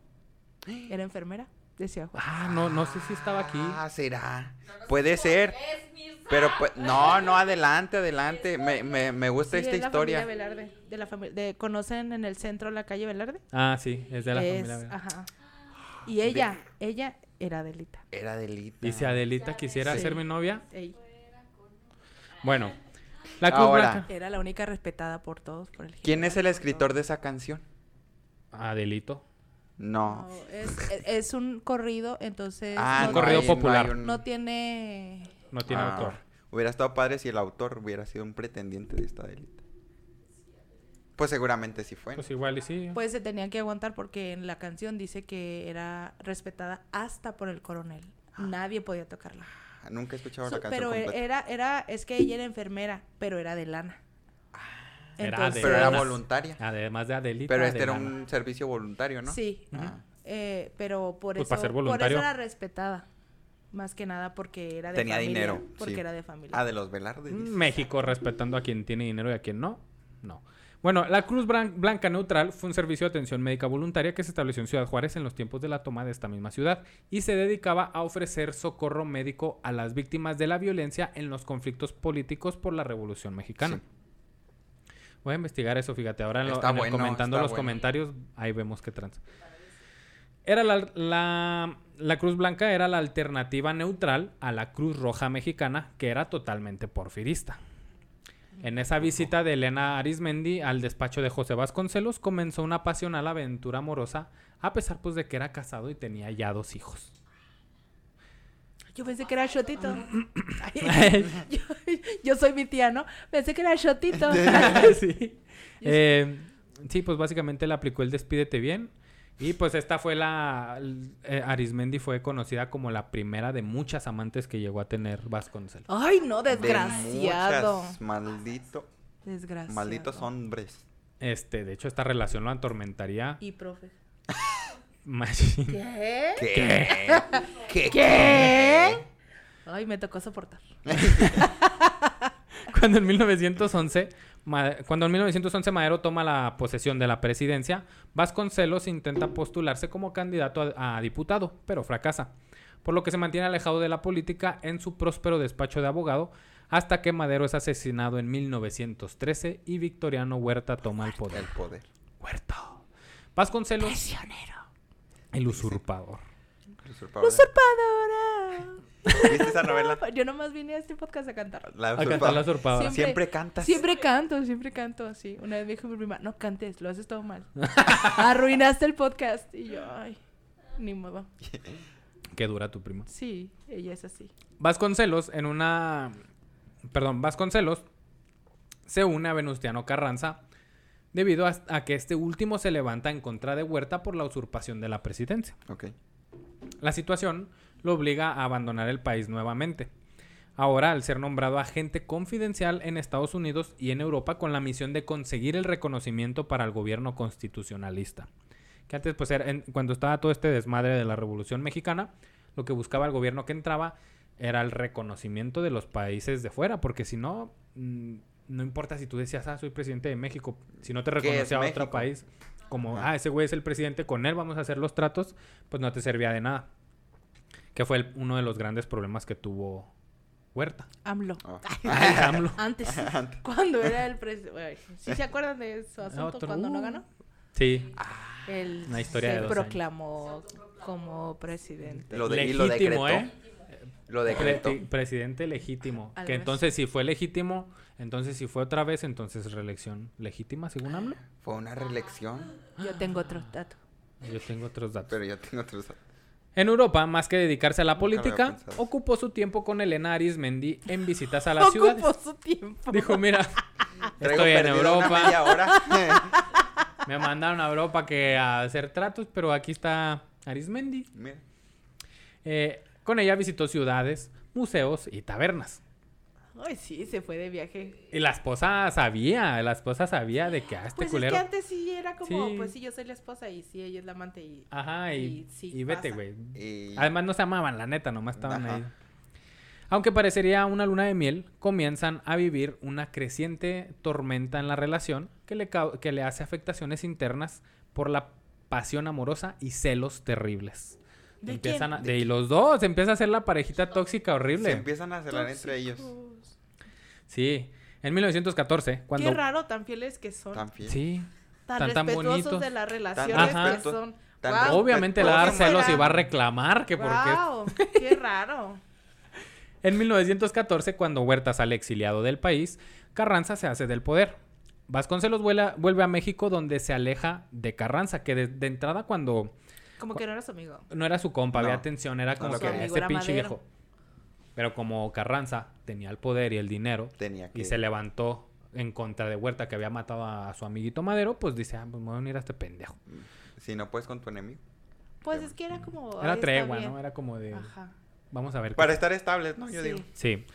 Era enfermera. Decía Juan. Ah, no, no sé si estaba aquí. Ah, será. Puede ser. Pero pues, no, no, adelante, adelante. Me, me, me gusta Sí, esta es la historia. familia Velarde. De la familia. De, ¿Conocen en el centro la calle Velarde? Ah, sí, es de la Es- familia Velarde. Ajá. Y ella, ella era Adelita. Era delita. Y si Adelita quisiera Sí. ser mi novia, Ey, bueno. La Ahora. Era la única respetada por todos. Por el ¿Quién es el escritor de esa canción? Adelito. No. No, es, es- es un corrido, entonces Ah, no, un corrido hay- popular. un- no tiene... No tiene Ah, autor. Hubiera estado padre si el autor hubiera sido un pretendiente de esta delita. Pues seguramente sí fue. Pues igual y sí. Pues se tenían que aguantar porque en la canción dice que era respetada hasta por el coronel. Nadie podía tocarla. Nunca he escuchado So- la canción pero completa. era, era, es que ella era enfermera, pero era de lana. Era Entonces- Pero era voluntaria. Además de Adelita. Pero este era un servicio voluntario, ¿no? Sí, Ah. eh, pero por Pues eso, para ser por eso era respetada. Más que nada porque era de Tenía familia. dinero, Porque sí. era de familia. Ah, de los Velarde. dices. México respetando a quien tiene dinero y a quien no. No. Bueno, la Cruz Blanca Neutral fue un servicio de atención médica voluntaria que se estableció en Ciudad Juárez en los tiempos de la toma de esta misma ciudad y se dedicaba a ofrecer socorro médico a las víctimas de la violencia en los conflictos políticos por la Revolución Mexicana. Sí. Voy a investigar eso, fíjate. Ahora en lo- en bueno, comentando los bueno. comentarios, ahí vemos qué trans. Era la, la, la Cruz Blanca era la alternativa neutral a la Cruz Roja Mexicana, que era totalmente porfirista. En esa visita de Elena Arismendi al despacho de José Vasconcelos comenzó una pasional aventura amorosa, a pesar pues de que era casado y tenía ya dos hijos. Yo pensé que era Shotito. Ay, yo, yo soy mi tía, ¿no? Pensé que era Shotito. sí. Eh, sí, pues básicamente le aplicó el despídete bien. Y pues esta fue la... eh, Arismendi fue conocida como la primera de muchas amantes que llegó a tener Vasconcelos. Ay, no, De desgraciado. muchas, maldito, Desgraciado. malditos hombres. Este, de hecho, esta relación lo atormentaría. Y profe. ¿Qué? ¿Qué? ¿Qué? ¿Qué? Ay, me tocó soportar. Cuando en 1911, Ma- cuando en 1911 Madero toma la posesión de la presidencia, Vasconcelos intenta postularse como candidato a, a diputado, pero fracasa, por lo que se mantiene alejado de la política en su próspero despacho de abogado hasta que Madero es asesinado en 1913 y Victoriano Huerta toma el poder. El poder. Huerta. Vasconcelos, Prisionero. el usurpador. Usurpadora. Usurpadora. ¿Viste esa novela? Yo nomás vine a este podcast a cantar. La A cantar la. Siempre- Siempre cantas. Siempre canto, siempre canto así. Una vez me dijo mi prima, no cantes, lo haces todo mal. Arruinaste el podcast. Y yo, ay, ni modo. Que dura tu primo. Sí, ella es así. Vasconcelos en una... Perdón, Vasconcelos se une a Venustiano Carranza debido a, a que este último se levanta en contra de Huerta por la usurpación de la presidencia. Ok. La situación lo obliga a abandonar el país nuevamente. Ahora, al ser nombrado agente confidencial en Estados Unidos y en Europa con la misión de conseguir el reconocimiento para el gobierno constitucionalista. Que antes, pues, era en- cuando estaba todo este desmadre de la Revolución Mexicana, lo que buscaba el gobierno que entraba era el reconocimiento de los países de fuera, porque si no, mm, no importa si tú decías, ah, soy presidente de México, si no te ¿Qué es reconocía otro país, como, ah, ese güey es el presidente, con él vamos a hacer los tratos, pues no te servía de nada. Que fue el- uno de los grandes problemas que tuvo Huerta. AMLO. Ah. AMLO. Antes, cuando era el presidente. ¿Sí se acuerdan de su asunto Otro- cuando no ganó? Sí, Él Una historia se de dos años. proclamó como presidente. Lo de- y lo legítimo, decretó. ¿eh? Lo Pre- decretó. presidente legítimo. Algo Que así. entonces si fue legítimo, entonces si fue otra vez, entonces reelección legítima según AMLO. Fue una reelección. Yo tengo otro dato. Yo tengo otros datos. Pero yo tengo otros. En Europa, más que dedicarse a la política, ocupó su tiempo con Elena Arismendi en visitas a las ciudades. Ocupó su tiempo. Dijo, mira, estoy en Europa. media hora. Me mandaron a Europa que a hacer tratos, pero aquí está Arismendi. Mira. Eh, con ella visitó ciudades, museos y tabernas. Ay, sí, se fue de viaje. Y la esposa sabía, la esposa sabía de que a este Pues culero. es que antes sí era como, Sí. pues sí, yo soy la esposa y sí, ella es la amante y... Ajá, y, y sí y vete, güey. Y... Además no se amaban, la neta, nomás estaban Ajá. ahí. Aunque parecería una luna de miel, comienzan a vivir una creciente tormenta en la relación que le, que le hace afectaciones internas por la pasión amorosa y celos terribles. ¿De Empiezan quién? a- de los dos, empieza a ser la parejita tóxica horrible. Se empiezan a celar entre ellos. Sí, en 1914, cuando... Qué raro, tan fieles que son. Tan fiel. Sí, tan, tan- tan respetuosos bonitos. de las relaciones que son. Obviamente le va a dar celos y va a reclamar que porque... guau, qué raro. En 1914, cuando Huerta sale exiliado del país, Carranza se hace del poder. Vasconcelos vuela- vuelve a México donde se aleja de Carranza, que de, de entrada cuando Como que no era su amigo. no era su compa, No. había tensión, era como que este Era pinche Madero. viejo. Pero como Carranza tenía el poder y el dinero Tenía que... y se levantó en contra de Huerta que había matado a su amiguito Madero, pues dice, ah, pues me voy a unir a este pendejo. Si no puedes con tu enemigo. Pues es que era como. Era "Ay, está tregua, bien". ¿no? Era como de, Ajá. vamos a ver. qué Para estar estables, ¿no? Yo Sí. digo. Sí.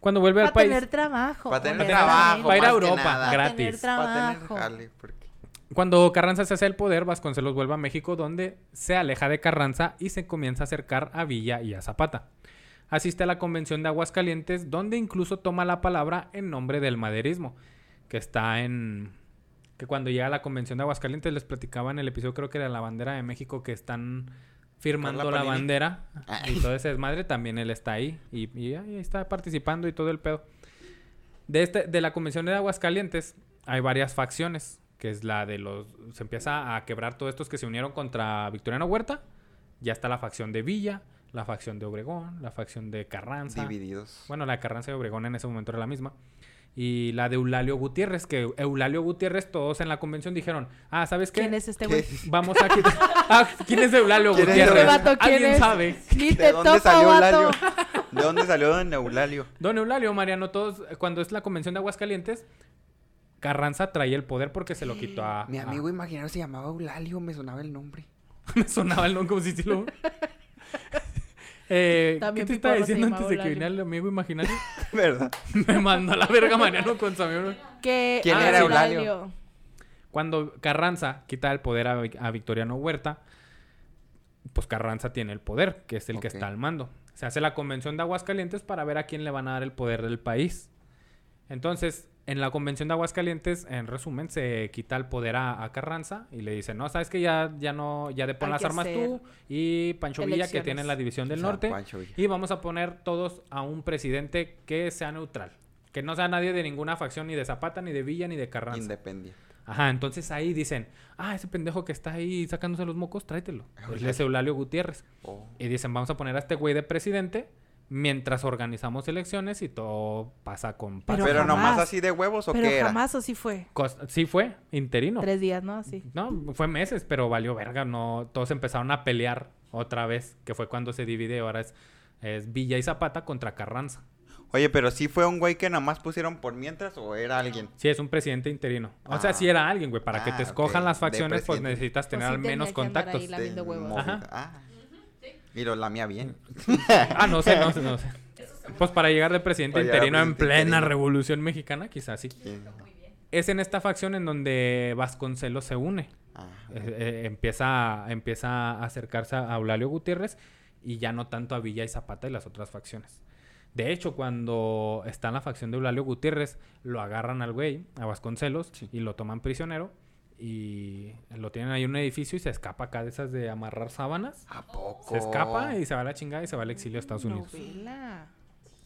Cuando vuelve Para al país, tener trabajo. Para tener trabajo, para ir a Europa, nada. gratis. Para tener trabajo. porque... cuando Carranza se hace el poder, Vasconcelos vuelve a México, donde se aleja de Carranza y se comienza a acercar a Villa y a Zapata. Asiste a la convención de Aguascalientes, donde incluso toma la palabra en nombre del maderismo, que está en... que cuando llega a la convención de Aguascalientes les platicaba en el episodio, creo que era la bandera de México, que están firmando la bandera Ah. y todo ese desmadre, también él está ahí y, y ahí está participando y todo el pedo. De, este, de la convención de Aguascalientes hay varias facciones, que es la de los... Se empieza a quebrar todos estos que se unieron contra Victoriano Huerta. Ya está la facción de Villa, la facción de Obregón, la facción de Carranza. Divididos. Bueno, la de Carranza y Obregón en ese momento era la misma. Y la de Eulalio Gutiérrez, que Eulalio Gutiérrez todos en la convención dijeron, ah, ¿sabes qué? ¿Quién es este güey? Vamos a quitar... ah, ¿quién es Eulalio ¿Quién es Gutiérrez? Vato, ¿quién ¿Alguien es? sabe? Ni ¿De te dónde salió vato. Eulalio? ¿De dónde salió Don Eulalio? Don Eulalio, Mariano, todos, cuando es la convención de Aguascalientes, Carranza traía el poder porque se lo quitó a... Mi a- amigo imaginario se llamaba Eulalio, me sonaba el nombre. Me sonaba el nombre como si sí lo... Eh, ¿Qué te estaba diciendo antes de que viniera el amigo imaginario? ¿Verdad? Me mandó a la verga Mariano con su amigo. Que ¿Quién era Eulalio? Cuando Carranza quita el poder a, a Victoriano Huerta, pues Carranza tiene el poder, que es el que está al mando. Se hace la convención de Aguascalientes para ver a quién le van a dar el poder del país. Entonces, en la convención de Aguascalientes, en resumen, se quita el poder a, a Carranza y le dicen, no, sabes que ya, ya no, ya de pon Hay las armas tú y Pancho Villa, que tienen la división del norte. Y vamos a poner todos a un presidente que sea neutral. Que no sea nadie de ninguna facción, ni de Zapata, ni de Villa, ni de Carranza. Independiente. Ajá, entonces ahí dicen, ah, ese pendejo que está ahí sacándose los mocos, tráetelo. Ah, es Eulalio Gutiérrez. Oh. Y dicen, vamos a poner a este güey de presidente mientras organizamos elecciones y todo pasa con paz. Pero Pero, jamás. nomás así de huevos o Pero qué era? jamás o sí fue. Cos- Sí fue, interino. Tres días, ¿no? Así. No, fue meses, pero valió verga. No, todos empezaron a pelear otra vez, que fue cuando se divide. Ahora es, es Villa y Zapata contra Carranza. Oye, pero sí fue un güey que nomás pusieron por mientras o era alguien. Sí, es un presidente interino. O sea, Ah. sí era alguien, güey. Para que Ah, te escojan ok. las facciones, pues necesitas tener Pues sí al menos contactos. ahí la- Lamiendo De huevos. movida. Ajá. Ah. Y lo lamía bien. Ah, no sé, no sé, no sé. Pues para llegar de presidente interino en plena interino. revolución mexicana, quizás sí. Sí. Es en esta facción en donde Vasconcelos se une. Ah, Eh, eh, empieza, empieza a acercarse a Eulalio Gutiérrez y ya no tanto a Villa y Zapata y las otras facciones. De hecho, cuando está en la facción de Eulalio Gutiérrez, lo agarran al güey, a Vasconcelos, y lo toman prisionero. Y lo tienen ahí en un edificio y se escapa acá de esas de amarrar sábanas. ¿A poco? Se escapa y se va a la chingada y se va al exilio a Estados Unidos. Novela.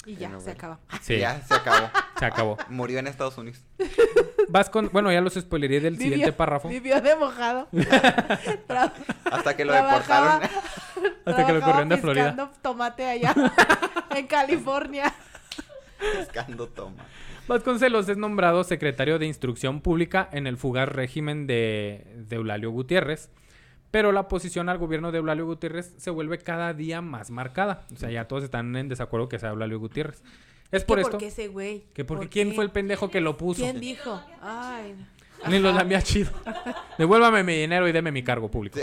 Y ya, novela. se acaba. Sí, Ya se acabó. se acabó. Murió en Estados Unidos. Vascon, bueno, ya los spoileré del siguiente párrafo. Vivió de mojado. Tra- Hasta que lo Trabajaba- deportaron. Hasta que lo corrieron de Florida. piscando tomate allá en California. Pescando toma. Vasconcelos es nombrado secretario de Instrucción Pública en el fugaz régimen de, de Eulalio Gutiérrez, pero la oposición al gobierno de Eulalio Gutiérrez se vuelve cada día más marcada. O sea, ya todos están en desacuerdo que sea Eulalio Gutiérrez. Es por ¿Qué esto ¿Por qué ese güey? que porque ¿Por quién qué? fue el pendejo que lo puso. ¿Quién dijo? Ay. Ni los lambía chido. Devuélvame mi dinero y deme mi cargo público.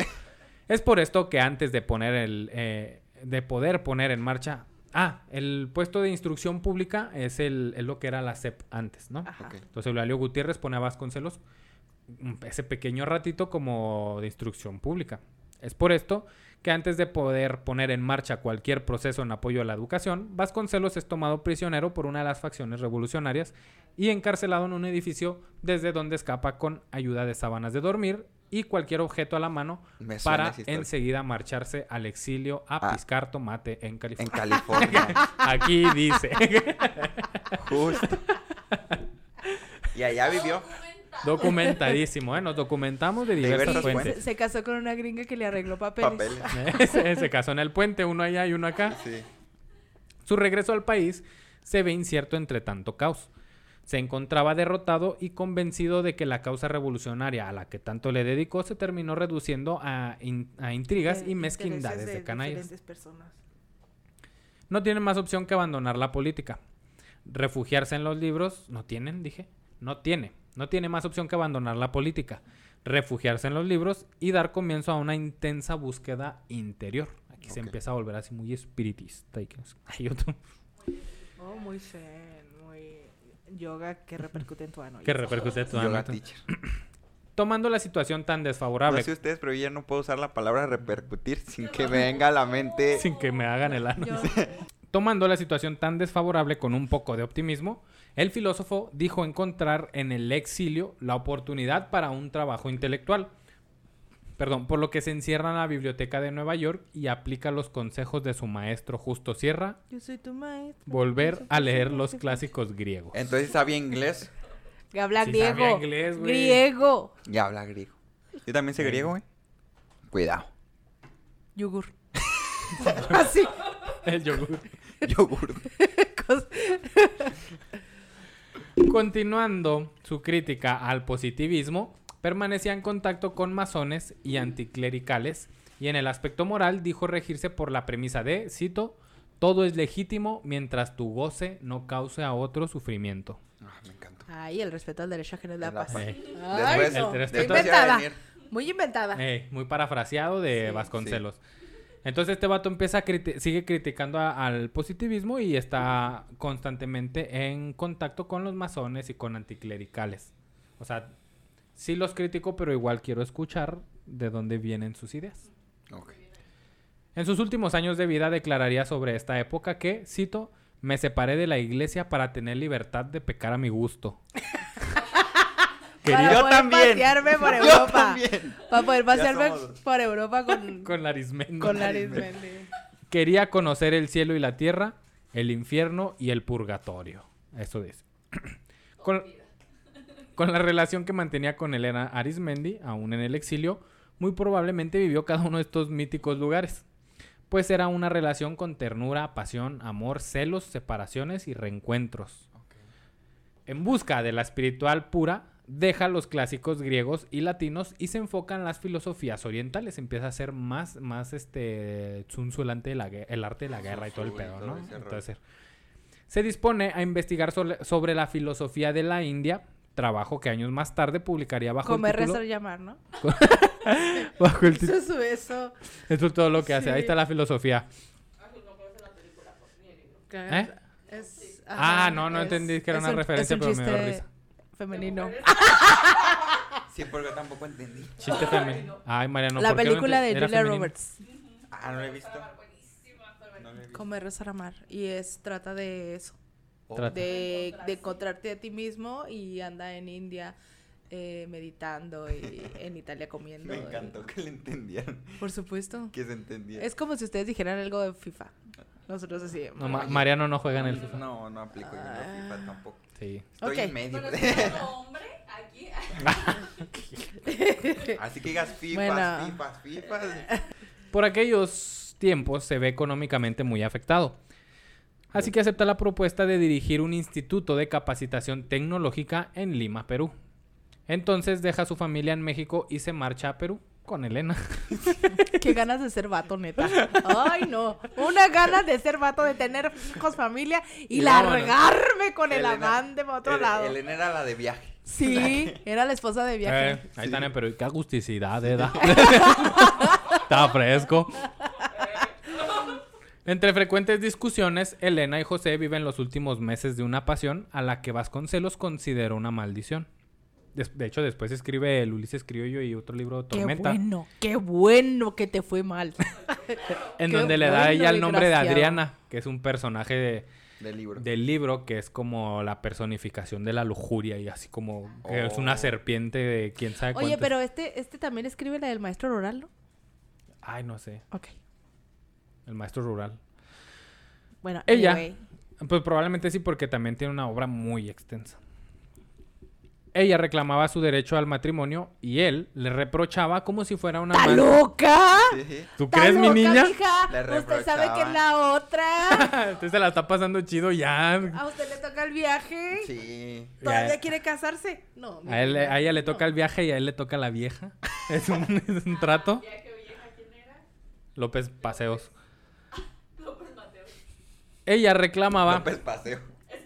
Es por esto que antes de poner el eh, de poder poner en marcha ah, el puesto de instrucción pública es el es lo que era la CEP antes, ¿no? Ajá. Entonces Eulalio Gutiérrez pone a Vasconcelos mm, ese pequeño ratito como de instrucción pública. Es por esto que antes de poder poner en marcha cualquier proceso en apoyo a la educación, Vasconcelos es tomado prisionero por una de las facciones revolucionarias y encarcelado en un edificio desde donde escapa con ayuda de sábanas de dormir y cualquier objeto a la mano Me para enseguida marcharse al exilio a Ah. piscar tomate en En California. California. Aquí dice. Justo. Y allá vivió. Documentadísimo, ¿eh? Nos documentamos de diversas diversas fuentes. Se, se casó con una gringa que le arregló papeles. Papeles. se, se casó en el puente, uno allá y uno acá. Sí. Su regreso al país se ve incierto entre tanto caos. Se encontraba derrotado y convencido de que la causa revolucionaria a la que tanto le dedicó se terminó reduciendo a, in- a intrigas De y mezquindades intereses de canallas. No tienen más opción que abandonar la política. Refugiarse en los libros, no tienen, dije. No tiene. No tiene más opción que abandonar la política. Refugiarse en los libros y dar comienzo a una intensa búsqueda interior. Aquí se empieza a volver así muy espiritista. Y que... Hay otro. Oh, muy zen, yoga que repercute en tu ano. Que repercute en tu Yoga ámbito. teacher. Tomando la situación tan desfavorable No sé ustedes, pero yo ya no puedo usar la palabra repercutir sin que me venga a la mente. sin que me hagan el ano. Yo- Tomando la situación tan desfavorable con un poco de optimismo, el filósofo dijo encontrar en el exilio la oportunidad para un trabajo intelectual. Perdón, por lo que se encierra en la biblioteca de Nueva York y aplica los consejos de su maestro Justo Sierra, Yo soy tu maestro. volver a leer los clásicos griegos. Entonces sabía inglés Que habla Sí griego. sabía inglés, güey. griego. y habla griego. Yo también sé griego, güey. Cuidado. Yogur. Así. El yogur. Yogur. Continuando su crítica al positivismo, permanecía en contacto con masones y anticlericales y en el aspecto moral dijo regirse por la premisa de, cito, todo es legítimo mientras tu goce no cause a otro sufrimiento. Ah, me encantó. Ay, el respeto al derecho ajeno es la paz. Eh, Ay, Después, no. el respeto- a Inventada. Muy inventada. eh, muy parafraseado de Sí. Vasconcelos. Entonces este vato empieza a criti- sigue criticando a- al positivismo y está constantemente en contacto con los masones y con anticlericales. O sea, sí los critico, pero igual quiero escuchar de dónde vienen sus ideas. En sus últimos años de vida declararía sobre esta época que, cito, me separé de la iglesia para tener libertad de pecar a mi gusto. Para Yo poder también. pasearme por Yo Europa. también. Para poder pasearme somos- por Europa con, con la Arismendi. con la Arismendi. Quería conocer el cielo y la tierra, el infierno y el purgatorio. Eso dice. con, con la relación que mantenía con Elena Arismendi, aún en el exilio, muy probablemente vivió cada uno de estos míticos lugares. Pues era una relación con ternura, pasión, amor, celos, separaciones y reencuentros. En busca de la espiritual pura, deja los clásicos griegos y latinos y se enfoca en las filosofías orientales. Empieza a ser más, más este Sun Tzu, el arte de la, el arte de la guerra y todo el pedo, ¿no? Entonces, se dispone a investigar sobre la filosofía de la India, trabajo que años más tarde publicaría bajo Comer, el título... rezar, llamar, ¿no? bajo el Eso título- es su- eso. Eso es todo lo que hace. Ahí está la filosofía. ¿Eh? es- Ah, ajá, no, no es- entendí que era es una un- referencia, es un pero me dio risa. Femenino. Sí, porque tampoco entendí. Chiste femenino. Ay, Mariano. la ¿por qué no película de Julia femenino? Roberts. Ah, no lo he visto. No he visto. Comer, rezar, amar. Y es, trata de eso. Oh. De, de encontrarte a ti mismo y anda en India eh, meditando y en Italia comiendo. Me y- encantó que le entendieran. por supuesto. Que se entendiera. Es como si ustedes dijeran algo de FIFA. Nosotros así. No, Ma- Mariano no juega en el FIFA. No, no aplico yo en la Ah. FIFA tampoco. Sí. Estoy Ok. en medio. hombre aquí. Así que digas FIFA, Bueno. FIFA, FIFA. Por aquellos tiempos se ve económicamente muy afectado. Así que acepta la propuesta de dirigir un instituto de capacitación tecnológica en Lima, Perú. Entonces deja a su familia en México y se marcha a Perú con Elena. Qué ganas de ser vato, neta. Ay, no. Una ganas de ser vato, de tener hijos, familia y, largarme con el amante para otro El- lado. Elena era la de viaje. Sí, era la esposa de viaje. Eh, ahí están en Perú. Qué agusticidad, ¿eh? da. Está fresco. Entre frecuentes discusiones, Elena y José viven los últimos meses de una pasión a la que Vasconcelos consideró una maldición. De hecho, después escribe el Ulises Criollo y otro libro, Qué Tormenta, bueno, qué bueno que te fue mal. en qué donde le da bueno, ella el nombre de. Adriana, que es un personaje de- Del libro. del libro que es como la personificación de la lujuria y así como que es una Oh. serpiente de quién sabe Oye, cuántos- pero este, este también escribe la del maestro rural, ¿no? Ay, no sé. Ok. El maestro rural. Bueno, Ella. anyway. Pues probablemente sí, porque también tiene una obra muy extensa. Ella reclamaba su derecho al matrimonio y él le reprochaba como si fuera una ¿Está loca? Sí. ¿Tú ¿Está crees, mi niña? mija? Le Usted sabe que es la otra. Usted se la está pasando chido ya. ¿A usted le toca el viaje? Sí. ¿Todavía quiere casarse? No. A, él, a ella le toca el viaje y a él le toca la vieja. Es un, es un trato. Que vieja, ¿quién era? López Paseos. López. Ella reclamaba. López Paseo.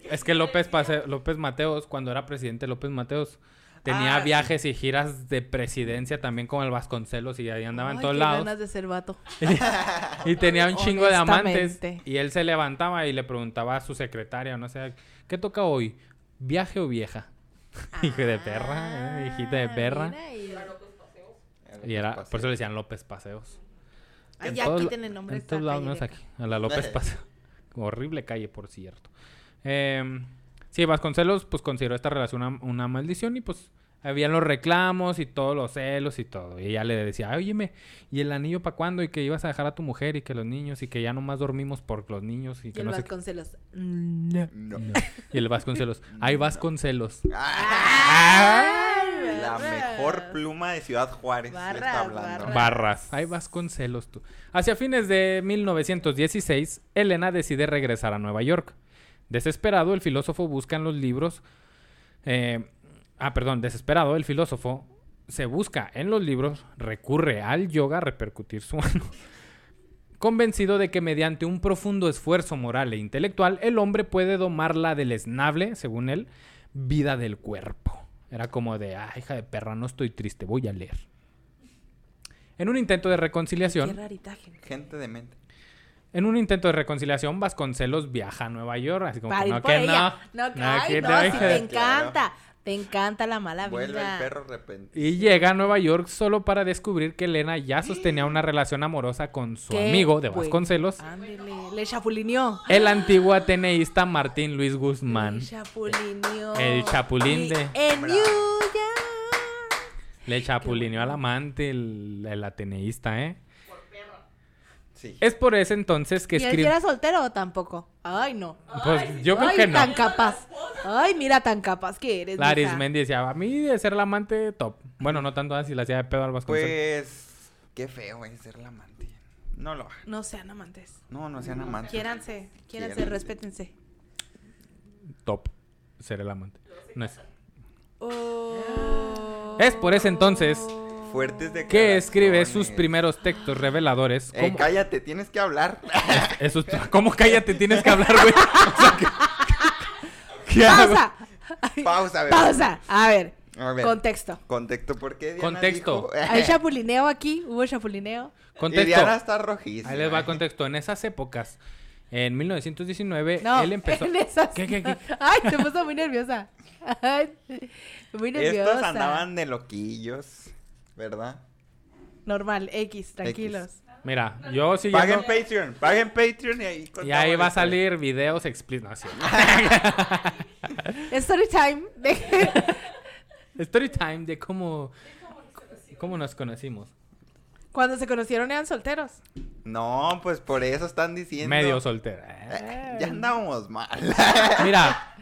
Es que López, Pase- López Mateos, cuando era presidente López Mateos, tenía Ah, sí. viajes y giras de presidencia también con el Vasconcelos y ahí andaba en todos qué lados. ganas de ser vato. Y tenía un chingo de amantes. Y él se levantaba y le preguntaba a su secretaria, no sé, ¿qué toca hoy? ¿Viaje o vieja? Hijo de perra, eh, hijita de perra. Ah, Mira, y- Y era, por eso le decían López Paseos. Ay, En ya todos- quiten el nombre En todos lados, menos aquí. A la López Paseo. Horrible calle, por cierto. Eh, sí, Vasconcelos pues consideró esta relación una, una maldición y pues habían los reclamos y todos los celos y todo. Y ella le decía, óyeme, ¿y el anillo para cuándo? Y que ibas a dejar a tu mujer y que los niños y que ya nomás dormimos por los niños y Y que el no. Vasconcelos. No. No. No. Y el Vasconcelos, ay Vasconcelos. Ay, La mejor pluma de Ciudad Juárez. le Barras, está hablando. barras. Barras. Ahí Vasconcelos tú. Hacia fines de 1916, Elena decide regresar a Nueva York. Desesperado, el filósofo busca en los libros. eh, ah, perdón, desesperado, el filósofo se busca en los libros, recurre al yoga a repercutir su mano. Convencido de que mediante un profundo esfuerzo moral e intelectual, el hombre puede domar la deleznable, según él, vida del cuerpo. Era como de, ah, hija de perra, no estoy triste, voy a leer. En un intento de Qué reconciliación, rarita gente. Gente de mente. en un intento de reconciliación, Vasconcelos viaja a Nueva York, así como Para que ir no, por que ella. no. No, no, ay, que no, no, si te encanta. Te encanta la mala Vuelve vida. el perro repentino. Y llega a Nueva York solo para descubrir que Elena ya sostenía una relación amorosa con su Qué amigo de. Vasconcelos, Ándele, le chapulineó. el antiguo ateneísta Martín Luis Guzmán. Le chapulineó. El chapulín Y de- En Bravo. New York. Le chapulineó al amante, el, el ateneísta, ¿eh? Sí. Es por ese entonces que ¿Y él escribe... era soltero o tampoco? Ay, no. Pues yo creo Ay, que no. tan capaz. Ay, mira tan capaz que eres. La mija. Arismendi decía, a mí de ser la amante, top. Bueno, no tanto así, la hacía de pedo al Vasconcelos. Pues. Qué feo es ser la amante. No lo hagan. No sean amantes. No, no sean amantes. Quiéranse, quiéranse, Quiéranse. respétense. Top. Ser el amante. No es. Oh. Es por ese entonces Fuertes de que escribe sus primeros textos reveladores. Eh, como- cállate, tienes que hablar. esos- ¿Cómo cállate? Tienes que hablar, güey. O sea, ¿qué- ¿Qué hago? Pausa. Pausa, bebé. Pausa. A ver. A ver. Contexto. Contexto, ¿por qué Diana Contexto. dijo- ¿Hay chapulineo aquí? ¿Hubo chapulineo? Y Contexto. Diana está rojísima. Ahí les va contexto. En esas épocas, en 1919, No, él empezó. en esas- ¿Qué, qué, qué? Ay, se puso muy nerviosa. Ay, muy nerviosa. Estos andaban de loquillos, ¿verdad? Normal, X, tranquilos. Mira, yo Paguen siguiendo. Patreon, paguen Patreon y ahí Y ahí va a salir videos explícitos. Story time. de- Story time de cómo, cómo nos conocimos. Cuando se conocieron eran solteros. No, pues por eso están diciendo. Medio soltera. Eh, Ya andábamos mal. Mira,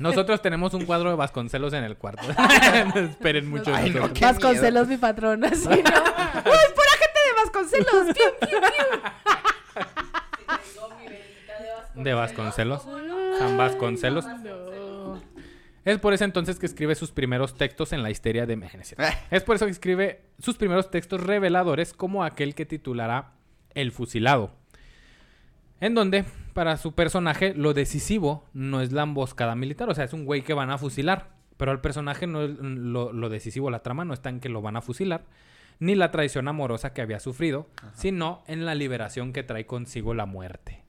nosotros tenemos un cuadro de Vasconcelos en el cuarto. Esperen mucho. Ay, no, nosotros. qué Vasconcelos, mi patrón. Así, ¿no? ¡Ay, pura gente de Vasconcelos! ¡Piu, piu, piu! Tengo mi velita de Vasconcelos. De Vasconcelos. San Vasconcelos. No. Es por ese entonces que escribe sus primeros textos en la histeria de México. Eh. Es por eso que escribe sus primeros textos reveladores como aquel que titulará El fusilado. En donde, para su personaje, lo decisivo no es la emboscada militar. O sea, es un güey que van a fusilar. Pero al personaje no es lo, lo decisivo, la trama no está en que lo van a fusilar. Ni la traición amorosa que había sufrido. Sino en la liberación que trae consigo la muerte.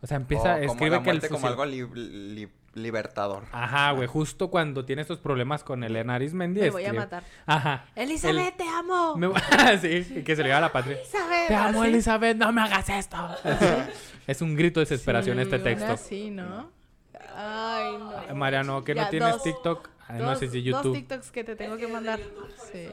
O sea, empieza, O como escribe que el muerte como fusil- algo li- li- libertador. Ajá, güey, justo cuando tiene estos problemas con Elena Arismendi. Me voy a matar. Ajá. Elizabeth, te amo. El- me- sí, que se le va a la patria. Elizabeth. Te amo, así. Elizabeth, no me hagas esto. Es un grito de desesperación Sí, este texto. así, ¿no? Ay, no. Mariano, que no tienes dos- TikTok, ah, no dos- sé si Dos YouTube. TikToks que te tengo que mandar. Sí.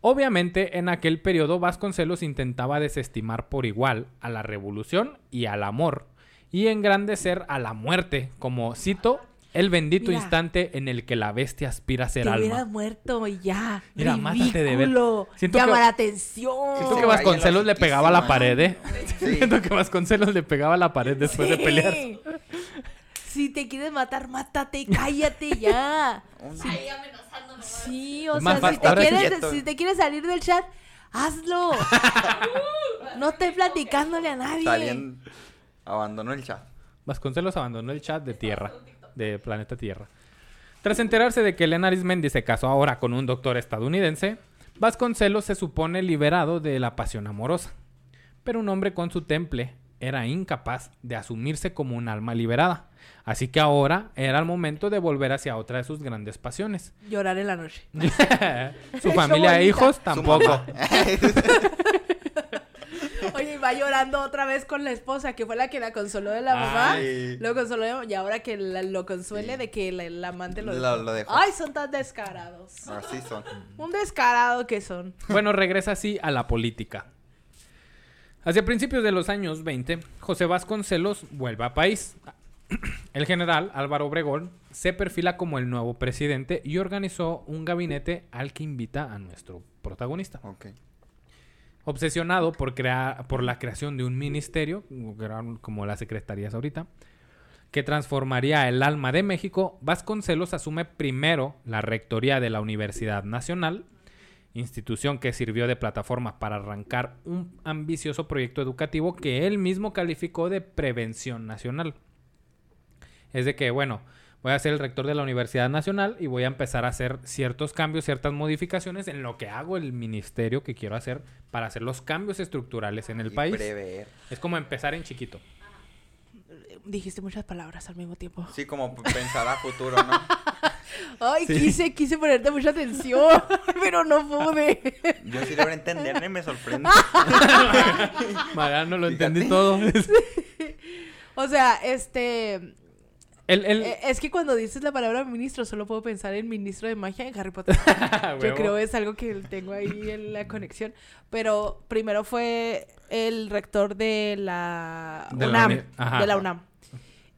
Obviamente, en aquel periodo, Vasconcelos intentaba desestimar por igual a la revolución y al amor, y engrandecer a la muerte, como cito, el bendito Mira. instante en el que la bestia aspira a ser Te hubieras alma. muerto y ya. Mira, mátate de ver-. Siento que- Llama la atención. Siento que Vasconcelos le pegaba a la pared, ¿eh? Sí. Siento que Vasconcelos le pegaba a la pared después de Sí. pelear. Si te quieres matar, mátate, cállate ya. Ahí amenazándome. Sí, o sea, si te, sí- quieres, si te quieres salir del chat, hazlo. no estés platicándole a nadie. Salían... Abandonó el chat. Vasconcelos abandonó el chat de Tierra, de Planeta Tierra. Tras enterarse de que Elena Arismendi se casó ahora con un doctor estadounidense, Vasconcelos se supone liberado de la pasión amorosa. Pero un hombre con su temple era incapaz de asumirse como un alma liberada. Así que ahora era el momento de volver hacia otra de sus grandes pasiones. Llorar en la noche. su familia e hijos Su tampoco. va llorando otra vez con la esposa, que fue la que la consoló de la mamá. Ay. Lo consoló y ahora que la- lo consuele Sí. de que la, el amante lo, Lo- lo dejó. Ay, son tan descarados. Así son. Un descarado que son. Bueno, regresa así a la política. Hacia principios de los años 20, José Vasconcelos vuelve a país. El general Álvaro Obregón se perfila como el nuevo presidente y organizó un gabinete al que invita a nuestro protagonista. Ok. Obsesionado por, crear, por la creación de un ministerio, como las secretarías ahorita, que transformaría el alma de México, Vasconcelos asume primero la rectoría de la Universidad Nacional, institución que sirvió de plataforma para arrancar un ambicioso proyecto educativo que él mismo calificó de prevención nacional. Es de que, bueno, voy a ser el rector de la Universidad Nacional y voy a empezar a hacer ciertos cambios, ciertas modificaciones en lo que hago el ministerio que quiero hacer para hacer los cambios estructurales en el Y país. prever. Es como empezar en chiquito. Dijiste muchas palabras al mismo tiempo. Sí, como pensar a futuro, ¿no? Ay, Sí. quise, quise ponerte mucha atención, pero no pude. Yo sí logro entenderme, me sorprende. Mariano, lo Fíjate. entendí todo. O sea, este. El, el- eh, Es que cuando dices la palabra ministro, solo puedo pensar en ministro de magia en Harry Potter. Yo creo es algo que tengo ahí en la conexión. Pero primero fue el rector de la De la UNAM. de la UNAM.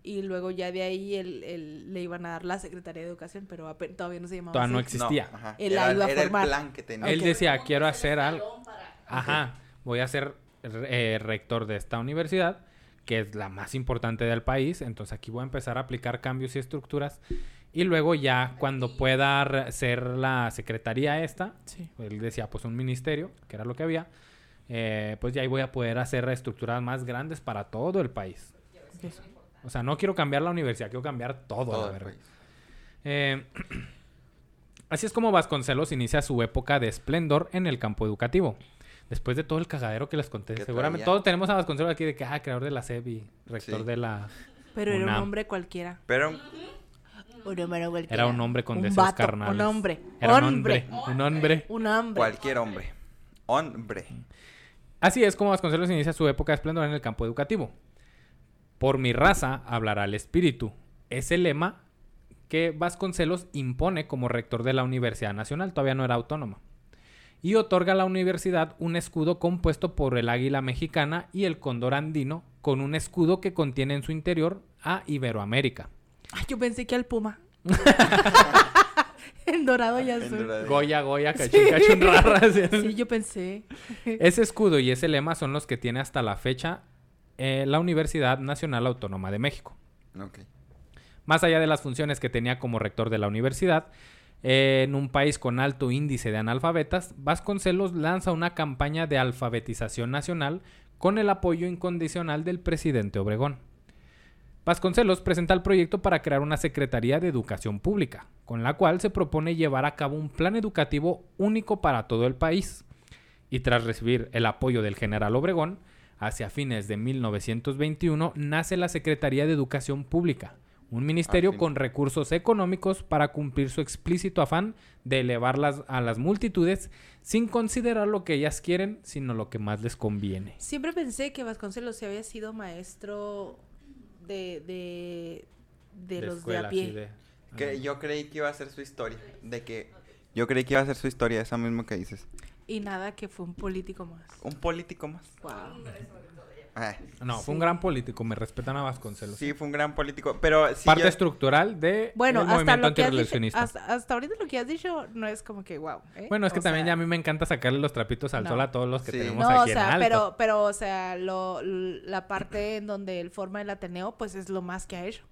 Y luego ya de ahí él- él- le iban a dar la Secretaría de Educación, pero todavía no se llamaba Todavía no existía. No, ajá. Él la Era, iba a era el formar. plan que tenía. Él decía, quiero hacer algo. Para- Ajá, voy a ser eh, rector de esta universidad, que es la más importante del país. Entonces aquí voy a empezar a aplicar cambios y estructuras. Y luego ya cuando pueda ser la secretaría esta, Sí. él decía pues un ministerio, que era lo que había, eh, pues ya ahí voy a poder hacer estructuras más grandes para todo el país. Eso. O sea, no quiero cambiar la universidad, quiero cambiar todo, Todo la el verdad. país. Eh, así es como Vasconcelos inicia su época de esplendor en el campo educativo. Después de todo el cagadero que les conté, seguramente todos tenemos a Vasconcelos aquí de que, ah, creador de la SEB y rector Sí. de la... Pero era un hombre cualquiera. Pero Un hombre cualquiera. Era un hombre con un deseos vato, carnales. Un hombre. Era un hombre. hombre. Un hombre. Un hombre. cualquier hombre. Hombre. Así es como Vasconcelos inicia su época de esplendor en el campo educativo. Por mi raza hablará el espíritu. Es el lema que Vasconcelos impone como rector de la Universidad Nacional, todavía no era autónoma. Y otorga a la universidad un escudo compuesto por el águila mexicana y el cóndor andino, con un escudo que contiene en su interior a Iberoamérica. Ay, yo pensé que al puma. en dorado y azul. dorado. Goya, Goya, cachín, cachín, rara. Sí, yo pensé. Ese escudo y ese lema son los que tiene hasta la fecha eh, la Universidad Nacional Autónoma de México. Ok. Más allá de las funciones que tenía como rector de la universidad, eh, en un país con alto índice de analfabetas, Vasconcelos lanza una campaña de alfabetización nacional con el apoyo incondicional del presidente Obregón. Vasconcelos presenta el proyecto para crear una Secretaría de Educación Pública, con la cual se propone llevar a cabo un plan educativo único para todo el país. Y tras recibir el apoyo del general Obregón, hacia fines de 1921 nace la Secretaría de Educación Pública, un ministerio fin. con recursos económicos para cumplir su explícito afán de elevarlas a las multitudes sin considerar lo que ellas quieren, sino lo que más les conviene. Siempre pensé que Vasconcelos se había sido maestro de, de, de, los escuela, de a pie. de- Que yo creí que iba a ser su historia. De que. Yo creí que iba a ser su historia, esa misma que dices. Y nada, que fue un político más. Un político más. Wow. No, fue un gran político, me respetan a Vasconcelos. sí, fue un gran político. Pero sí. Parte yo- estructural de Bueno, el hasta movimiento lo que has dicho, antirreeleccionista. hasta, hasta ahorita lo que has dicho no es como que wow. ¿eh? Bueno, es que O también sea, ya a mí me encanta sacarle los trapitos al No. sol a todos los que Sí. tenemos No, o aquí en sea, alto. pero, pero, o sea, lo, la parte en donde él forma el Ateneo, pues es lo más que ha hecho.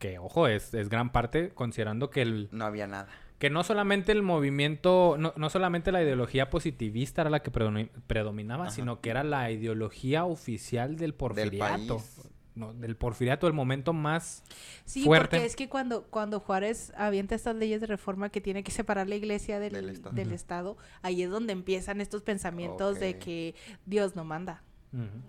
Que, ojo, es, es gran parte considerando que el... No había nada. Que no solamente el movimiento, no, no solamente la ideología positivista era la que predomi- predominaba, Ajá. sino que era la ideología oficial del Del porfiriato. país. no, del porfiriato, el momento más Sí, fuerte. porque es que cuando, cuando Juárez avienta estas leyes de reforma que tiene que separar la iglesia del, Del del, Estado. Estado. Ahí es donde empiezan estos pensamientos de que Dios no manda.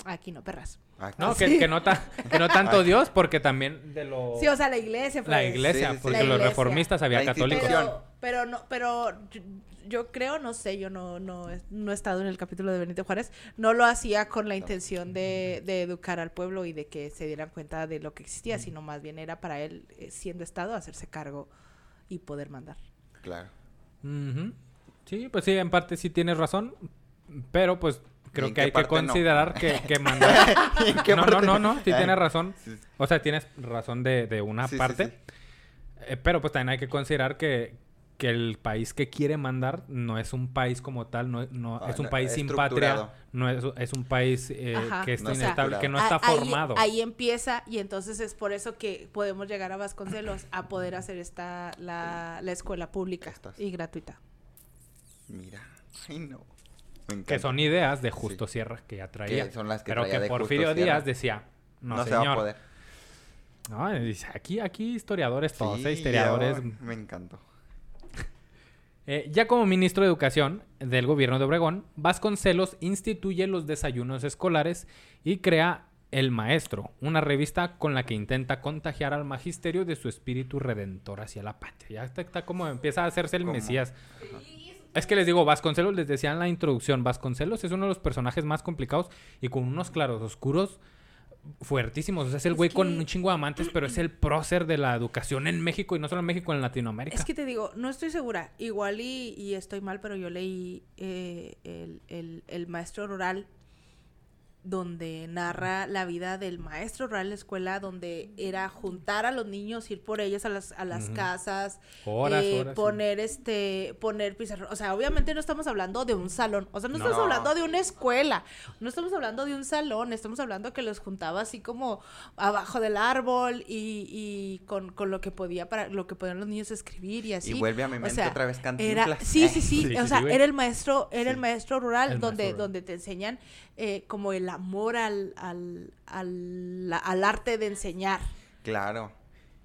Aquí no, perras. Aquí. No, que, que no, ta- que no tanto Dios, porque también de lo... Sí, o sea, la iglesia. la pues. iglesia, Sí, sí, sí. porque La los reformistas había La católicos. Pero, pero no, pero yo, yo creo, no sé, yo no, no, he- no he estado en el capítulo de Benito Juárez, no lo hacía con la intención de, de educar al pueblo y de que se dieran cuenta de lo que existía, sino más bien era para él, eh, siendo Estado, hacerse cargo y poder mandar. Claro. Sí, pues sí, en parte sí tienes razón, pero pues ¿Y creo que hay que no? considerar que, que mandar... ¿Y en qué no, no, no, no, sí Ay, tienes razón. O sea, tienes razón de, de una Sí, parte, sí. eh, pero pues también hay que considerar que, que el país que quiere mandar no es un país como tal, no, no Ah, es un país sin patria, no es, es un país eh, que está No está inestable, que no A- está ahí- formado. Ahí, empieza y entonces es por eso que podemos llegar a Vasconcelos a poder hacer esta la, la escuela pública Estas. y gratuita. Mira. Ay, no. Me que son ideas de Justo Sierra que ya traía. Que son las que pero traía que de Justo Porfirio Sierra. Díaz decía, no, No, se va a poder. No, dice, aquí, aquí historiadores todos, Sí, ¿eh? historiadores. yo- Me encantó. Eh, ya como ministro de Educación del gobierno de Obregón, Vasconcelos instituye los desayunos escolares y crea El Maestro, una revista con la que intenta contagiar al magisterio de su espíritu redentor hacia la patria. Ya está, está como empieza a hacerse el Mesías. Es que les digo, Vasconcelos, les decía en la introducción, Vasconcelos es uno de los personajes más complicados y con unos claros oscuros fuertísimos. O sea, es el Es güey con que- un chingo de amantes, pero es el prócer de la educación en México y no solo en México, en Latinoamérica. Es que te digo, no estoy segura, igual y, y estoy mal, pero yo leí eh, el, el- el maestro rural donde narra la vida del maestro rural en la escuela, donde era juntar a los niños, ir por ellos a las, a las casas, Horas, eh, horas, sí. poner este, poner pizarrón. O sea, obviamente no estamos hablando de un salón, o sea, no, estamos hablando de una escuela, no estamos hablando de un salón, estamos hablando que los juntaba así como abajo del árbol y, y con, con lo que podía para lo que podían los niños escribir y así. Y vuelve a mi O mente sea, otra vez Era, Cantinflas. sí, sí, sí, Sí, o sea, sí, era el maestro, era el maestro rural El donde, maestro donde te enseñan eh, como el amor al, al, al, al arte de enseñar. Claro.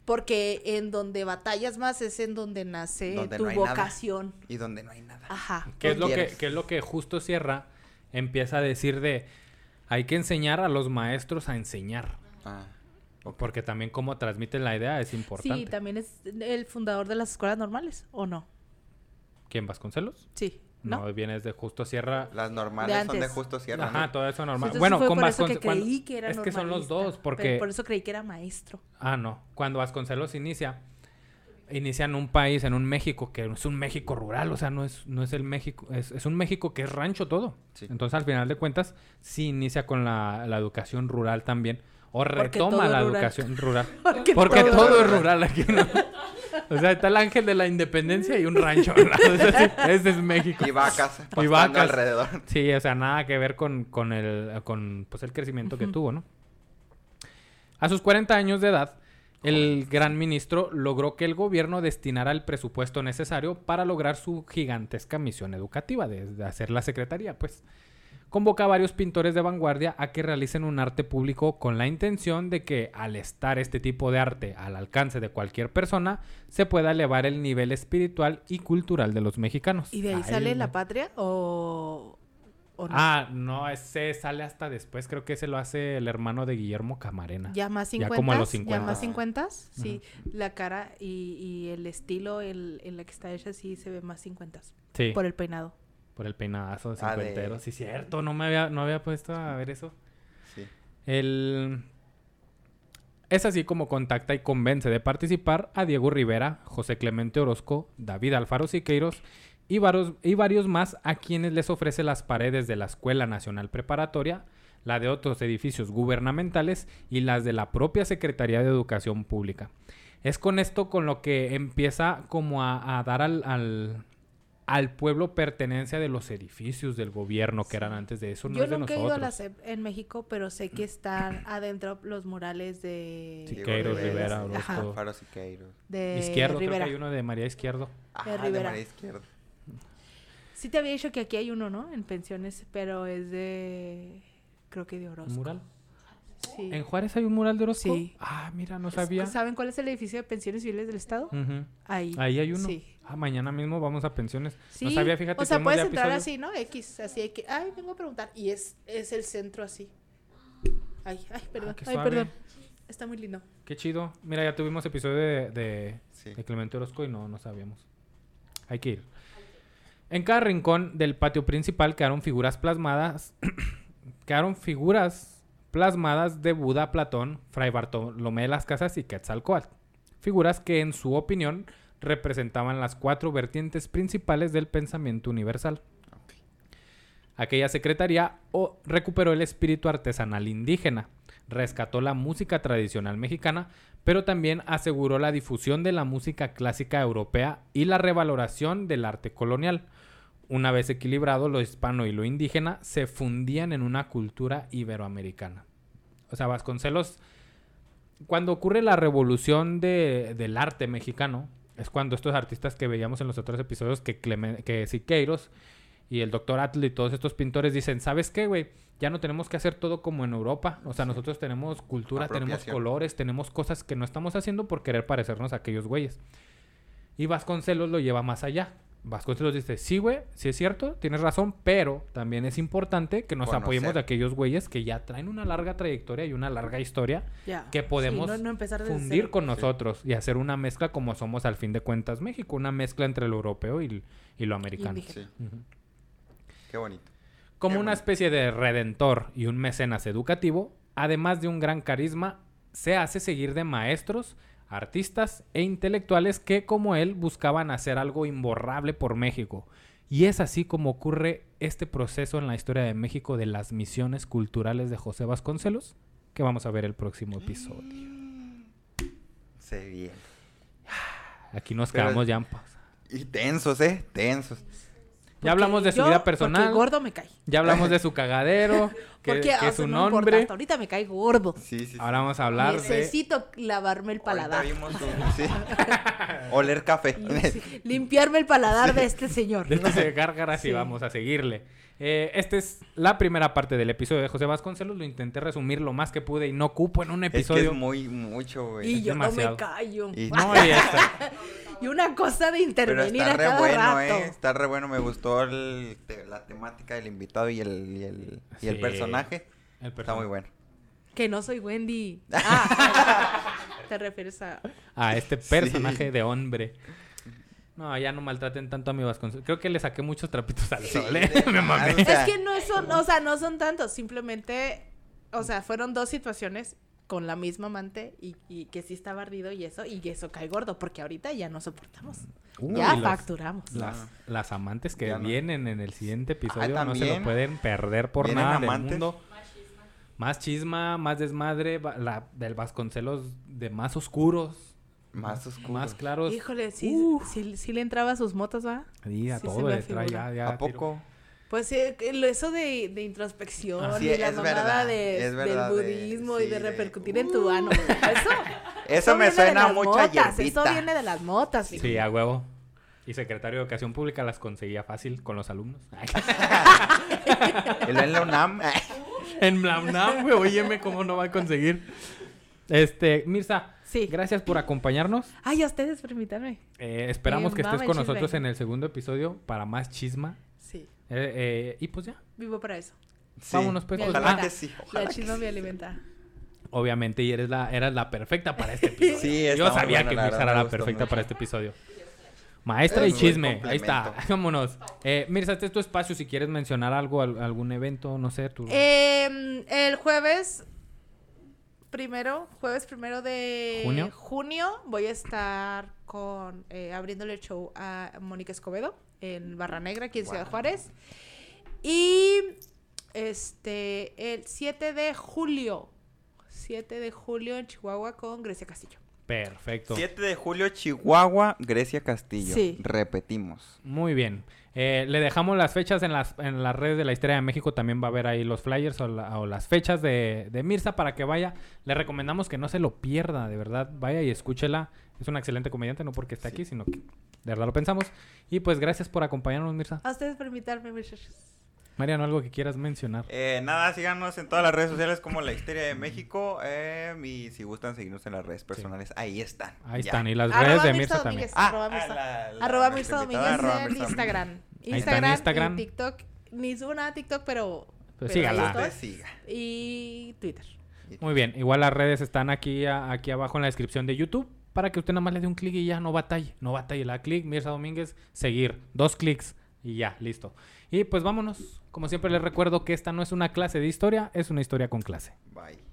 Porque en donde batallas más es en donde nace Donde tu no hay nada. vocación. Y donde no hay nada. Ajá. ¿Qué es, lo que, es lo que Justo Sierra empieza a decir de hay que enseñar a los maestros a enseñar? Ah. Porque también cómo transmiten la idea es importante. Sí, también es el fundador de las escuelas normales, ¿o no? ¿Quién, Vasconcelos? Sí, ¿no? No, vienes de Justo Sierra. Las normales son de justo cierre. Ajá, todo eso normal. Entonces bueno, fue con por eso que Vasconcelos. creí que era Es que son los dos, porque. Por eso creí que era maestro. Ah, no. Cuando Vasconcelos inicia, inicia en un país, en un México, que es un México rural, o sea, no es, no es el México, es, es un México que es rancho todo. Sí. Entonces, al final de cuentas, sí inicia con la, la educación rural también. O retoma la rural. educación rural. Porque Porque todo todo, es rural aquí, ¿no? O sea, está el ángel de la independencia y un rancho. ¿no? O sea, sí, ese es México. Y vacas pastando vacas. alrededor. Sí, o sea, nada que ver con, con el, con, pues, el crecimiento que tuvo, ¿no? A sus 40 años de edad, el gran ministro logró que el gobierno destinara el presupuesto necesario para lograr su gigantesca misión educativa de, de hacer la secretaría, pues. Convoca a varios pintores de vanguardia a que realicen un arte público con la intención de que al estar este tipo de arte al alcance de cualquier persona, se pueda elevar el nivel espiritual y cultural de los mexicanos. ¿Y de ahí Ay, sale la patria o, o no? Ah, no, ese sale hasta después. Creo que ese lo hace el hermano de Guillermo Camarena. Ya más Ya 50. como a los Ya 50. más 50. Sí, la cara y, y el estilo el- en la que está hecha sí se ve más 50. Sí, por, Por el peinado. El peinadazo Ah, de- cincuentero. Sí, cierto. No me había, no había puesto a ver eso. Sí. El... Es así como contacta y convence de participar a Diego Rivera, José Clemente Orozco, David Alfaro Siqueiros y varios, y varios más a quienes les ofrece las paredes de la Escuela Nacional Preparatoria, la de otros edificios gubernamentales y las de la propia Secretaría de Educación Pública. Es con esto con lo que empieza como a, a dar al, al, al pueblo pertenencia de los edificios del gobierno que eran antes de eso. No Yo es de nunca he ido a la nosotros. CEP en México, pero sé que están adentro los murales de... Siqueiros, Rivera, Rivera. Alfaro Siqueiros. de Izquierdo, creo Rivera. que hay uno de María Izquierdo. Ajá, de Rivera. María Izquierdo. Sí te había dicho que aquí hay uno, ¿no? En pensiones, pero es de... Creo que de ¿Un Orozco. mural? Sí. ¿En Juárez hay un mural de Orozco? Sí. Ah, mira, no sabía. ¿Saben cuál es el edificio de pensiones civiles del Estado? Ahí. Ahí hay uno. Sí. Ah, mañana mismo vamos a pensiones. Sí. No sabía, fíjate o sea, puedes entrar así, ¿no? X, así hay que... Ay, vengo a preguntar. Y es, es el centro así. Ay, ay, perdón. Ah, ay, perdón. Está muy lindo. Qué chido. Mira, ya tuvimos episodio de, de, Sí. de Clemente Orozco y no, no sabíamos. Hay que ir. En cada rincón del patio principal quedaron figuras plasmadas. quedaron figuras plasmadas de Buda, Platón, Fray Bartolomé de las Casas y Quetzalcóatl. Figuras que, en su opinión, representaban las cuatro vertientes principales del pensamiento universal. Aquella secretaría o- recuperó el espíritu artesanal indígena, rescató la música tradicional mexicana, pero también aseguró la difusión de la música clásica europea y la revaloración del arte colonial. Una vez equilibrado, lo hispano y lo indígena se fundían en una cultura iberoamericana. O sea, Vasconcelos, cuando ocurre la revolución de- del arte mexicano, es cuando estos artistas que veíamos en los otros episodios, que, Clemen- que Siqueiros y el doctor Atle y todos estos pintores dicen, ¿sabes qué, güey? Ya no tenemos que hacer todo como en Europa. O sea, nosotros tenemos cultura, tenemos colores, tenemos cosas que no estamos haciendo por querer parecernos a aquellos güeyes. Y Vasconcelos lo lleva más allá. Vasconcelos dice, sí, güey, sí es cierto, tienes razón, pero también es importante que nos Conocer. apoyemos de aquellos güeyes que ya traen una larga trayectoria y una larga historia Ya. que podemos Sí, no- no empezar desde fundir cero. con nosotros y hacer una mezcla como somos al fin de cuentas México, una mezcla entre lo europeo y, y lo americano. Sí. Qué bonito. Como Qué una bonito. especie de redentor y un mecenas educativo, además de un gran carisma, se hace seguir de maestros, artistas e intelectuales que, como él, buscaban hacer algo imborrable por México. Y es así como ocurre este proceso en la historia de México de las misiones culturales de José Vasconcelos, que vamos a ver el próximo episodio. Se bien. Aquí nos Pero- quedamos ya en pausa. Y tensos, ¿eh? Tensos. Ya hablamos de su yo- vida Porque personal, gordo me cae. ya hablamos de su cagadero, que, Porque que o sea, es su no importa, nombre. hasta ahorita me cae gordo. Sí, sí. sí. Ahora vamos a hablar de... Necesito lavarme el paladar. Vimos. Oler café. Limpiarme el paladar de este señor. de este gárgaras y Sí. vamos a seguirle. Eh, esta es la primera parte del episodio de José Vasconcelos. Lo intenté resumir lo más que pude y no cupo en un Es que episodio. es muy, mucho, güey. Y es yo demasiado. no me callo. Y- No, y esta- Y una cosa de Pero intervenir está a re cada bueno, rato. ¿eh? Está re bueno. Me gustó el- la temática del invitado y el, y el, y el Sí. personaje. el Está muy bueno. Que no soy Wendy. Ah, te refieres a. A este personaje de hombre. No, ya no maltraten tanto a mi Vasconcelos. Creo que le saqué muchos trapitos al Sí, sol, ¿eh? Me más, mamé. o sea, Es que no son, o sea, no son tantos. Simplemente, o sea, fueron dos situaciones con la misma amante y, y que sí estaba ardido y eso, y eso cae gordo, porque ahorita ya no soportamos. Ya las- facturamos. Las, las amantes que Ya no. vienen en el siguiente episodio no se lo pueden perder por ¿Vienen nada del amantes? mundo. Más chisma, más desmadre, la, del Vasconcelos de más oscuros, Más oscuro. más claros. Híjole, sí, sí, sí le entraba a sus motas, ¿va? Sí, a Sí todo le trae ya, ya ¿A tiro. poco? Pues que lo- eso de, de introspección Ah, sí, y la es mamada verdad, de- es verdad del de- budismo sí, y de de- repercutir en tu ano. Eso, Eso me viene de suena las mucho a motas, Eso hierbita. viene de las motas. Sí, a huevo. Y secretario de Educación Pública las conseguía fácil con los alumnos. ¿El en la UNAM? en la UNAM, güey, óyeme cómo no va a conseguir. Este, Mirza, Sí. gracias por acompañarnos. Ay, a ustedes, permítanme. Eh, esperamos que estés con nosotros en el segundo episodio para más chisma. Sí, Eh, eh, y pues ya, vivo para eso. Sí. Vámonos, pues. Ojalá Ah. que sí. La Ojalá chisma sí. me alimenta. obviamente, y eres la, eras la perfecta para este episodio. Sí, Yo sabía que Mirza era la perfecta mucho. para este episodio. Maestra Es y chisme, ahí está, vámonos. Eh, Mirza, este es tu espacio si quieres mencionar algo, al- algún evento, no sé, tu... Eh, el jueves primero, jueves primero de ¿Junio? junio, voy a estar con eh, abriéndole el show a Mónica Escobedo en Barra Negra, aquí en Ciudad. Juárez. Y este el 7 de julio, 7 de julio en Chihuahua con Grecia Castillo. Perfecto. 7 de julio, Chihuahua, Grecia Castillo. Sí. Repetimos. Muy bien. Eh, le dejamos las fechas en las, en las redes de la Historia de México. También va a haber ahí los flyers o, la- o las fechas de, de Mirza para que vaya. Le recomendamos que no se lo pierda, de verdad. Vaya y escúchela. Es una excelente comediante, no porque esté aquí, sino que de verdad lo pensamos. Y pues gracias por acompañarnos, Mirza. A ustedes por invitarme, muchachos. Mariano, algo que quieras mencionar. Eh, nada, síganos en todas las redes sociales como La Histeria de México. eh, y si gustan seguirnos en las redes personales, ahí están. Ahí Ya. están. Y las Arroba redes de Mirza Mirza también. Ah, arroba Mirza. la- la- Arroba Mirza Domínguez arroba en Mirza Instagram. Instagram, Instagram. y TikTok. Ni subo nada a TikTok, pero... Pues pero sígala. siga. Y Twitter. Muy bien. Igual las redes están aquí, a- aquí abajo en la descripción de YouTube. Para que usted nada más le dé un clic y ya no batalle. No batalle. La clic, Mirza Domínguez, seguir. Dos clics y ya, listo. Y pues vámonos. Como siempre les recuerdo que esta no es una clase de historia, es una historia con clase. Bye.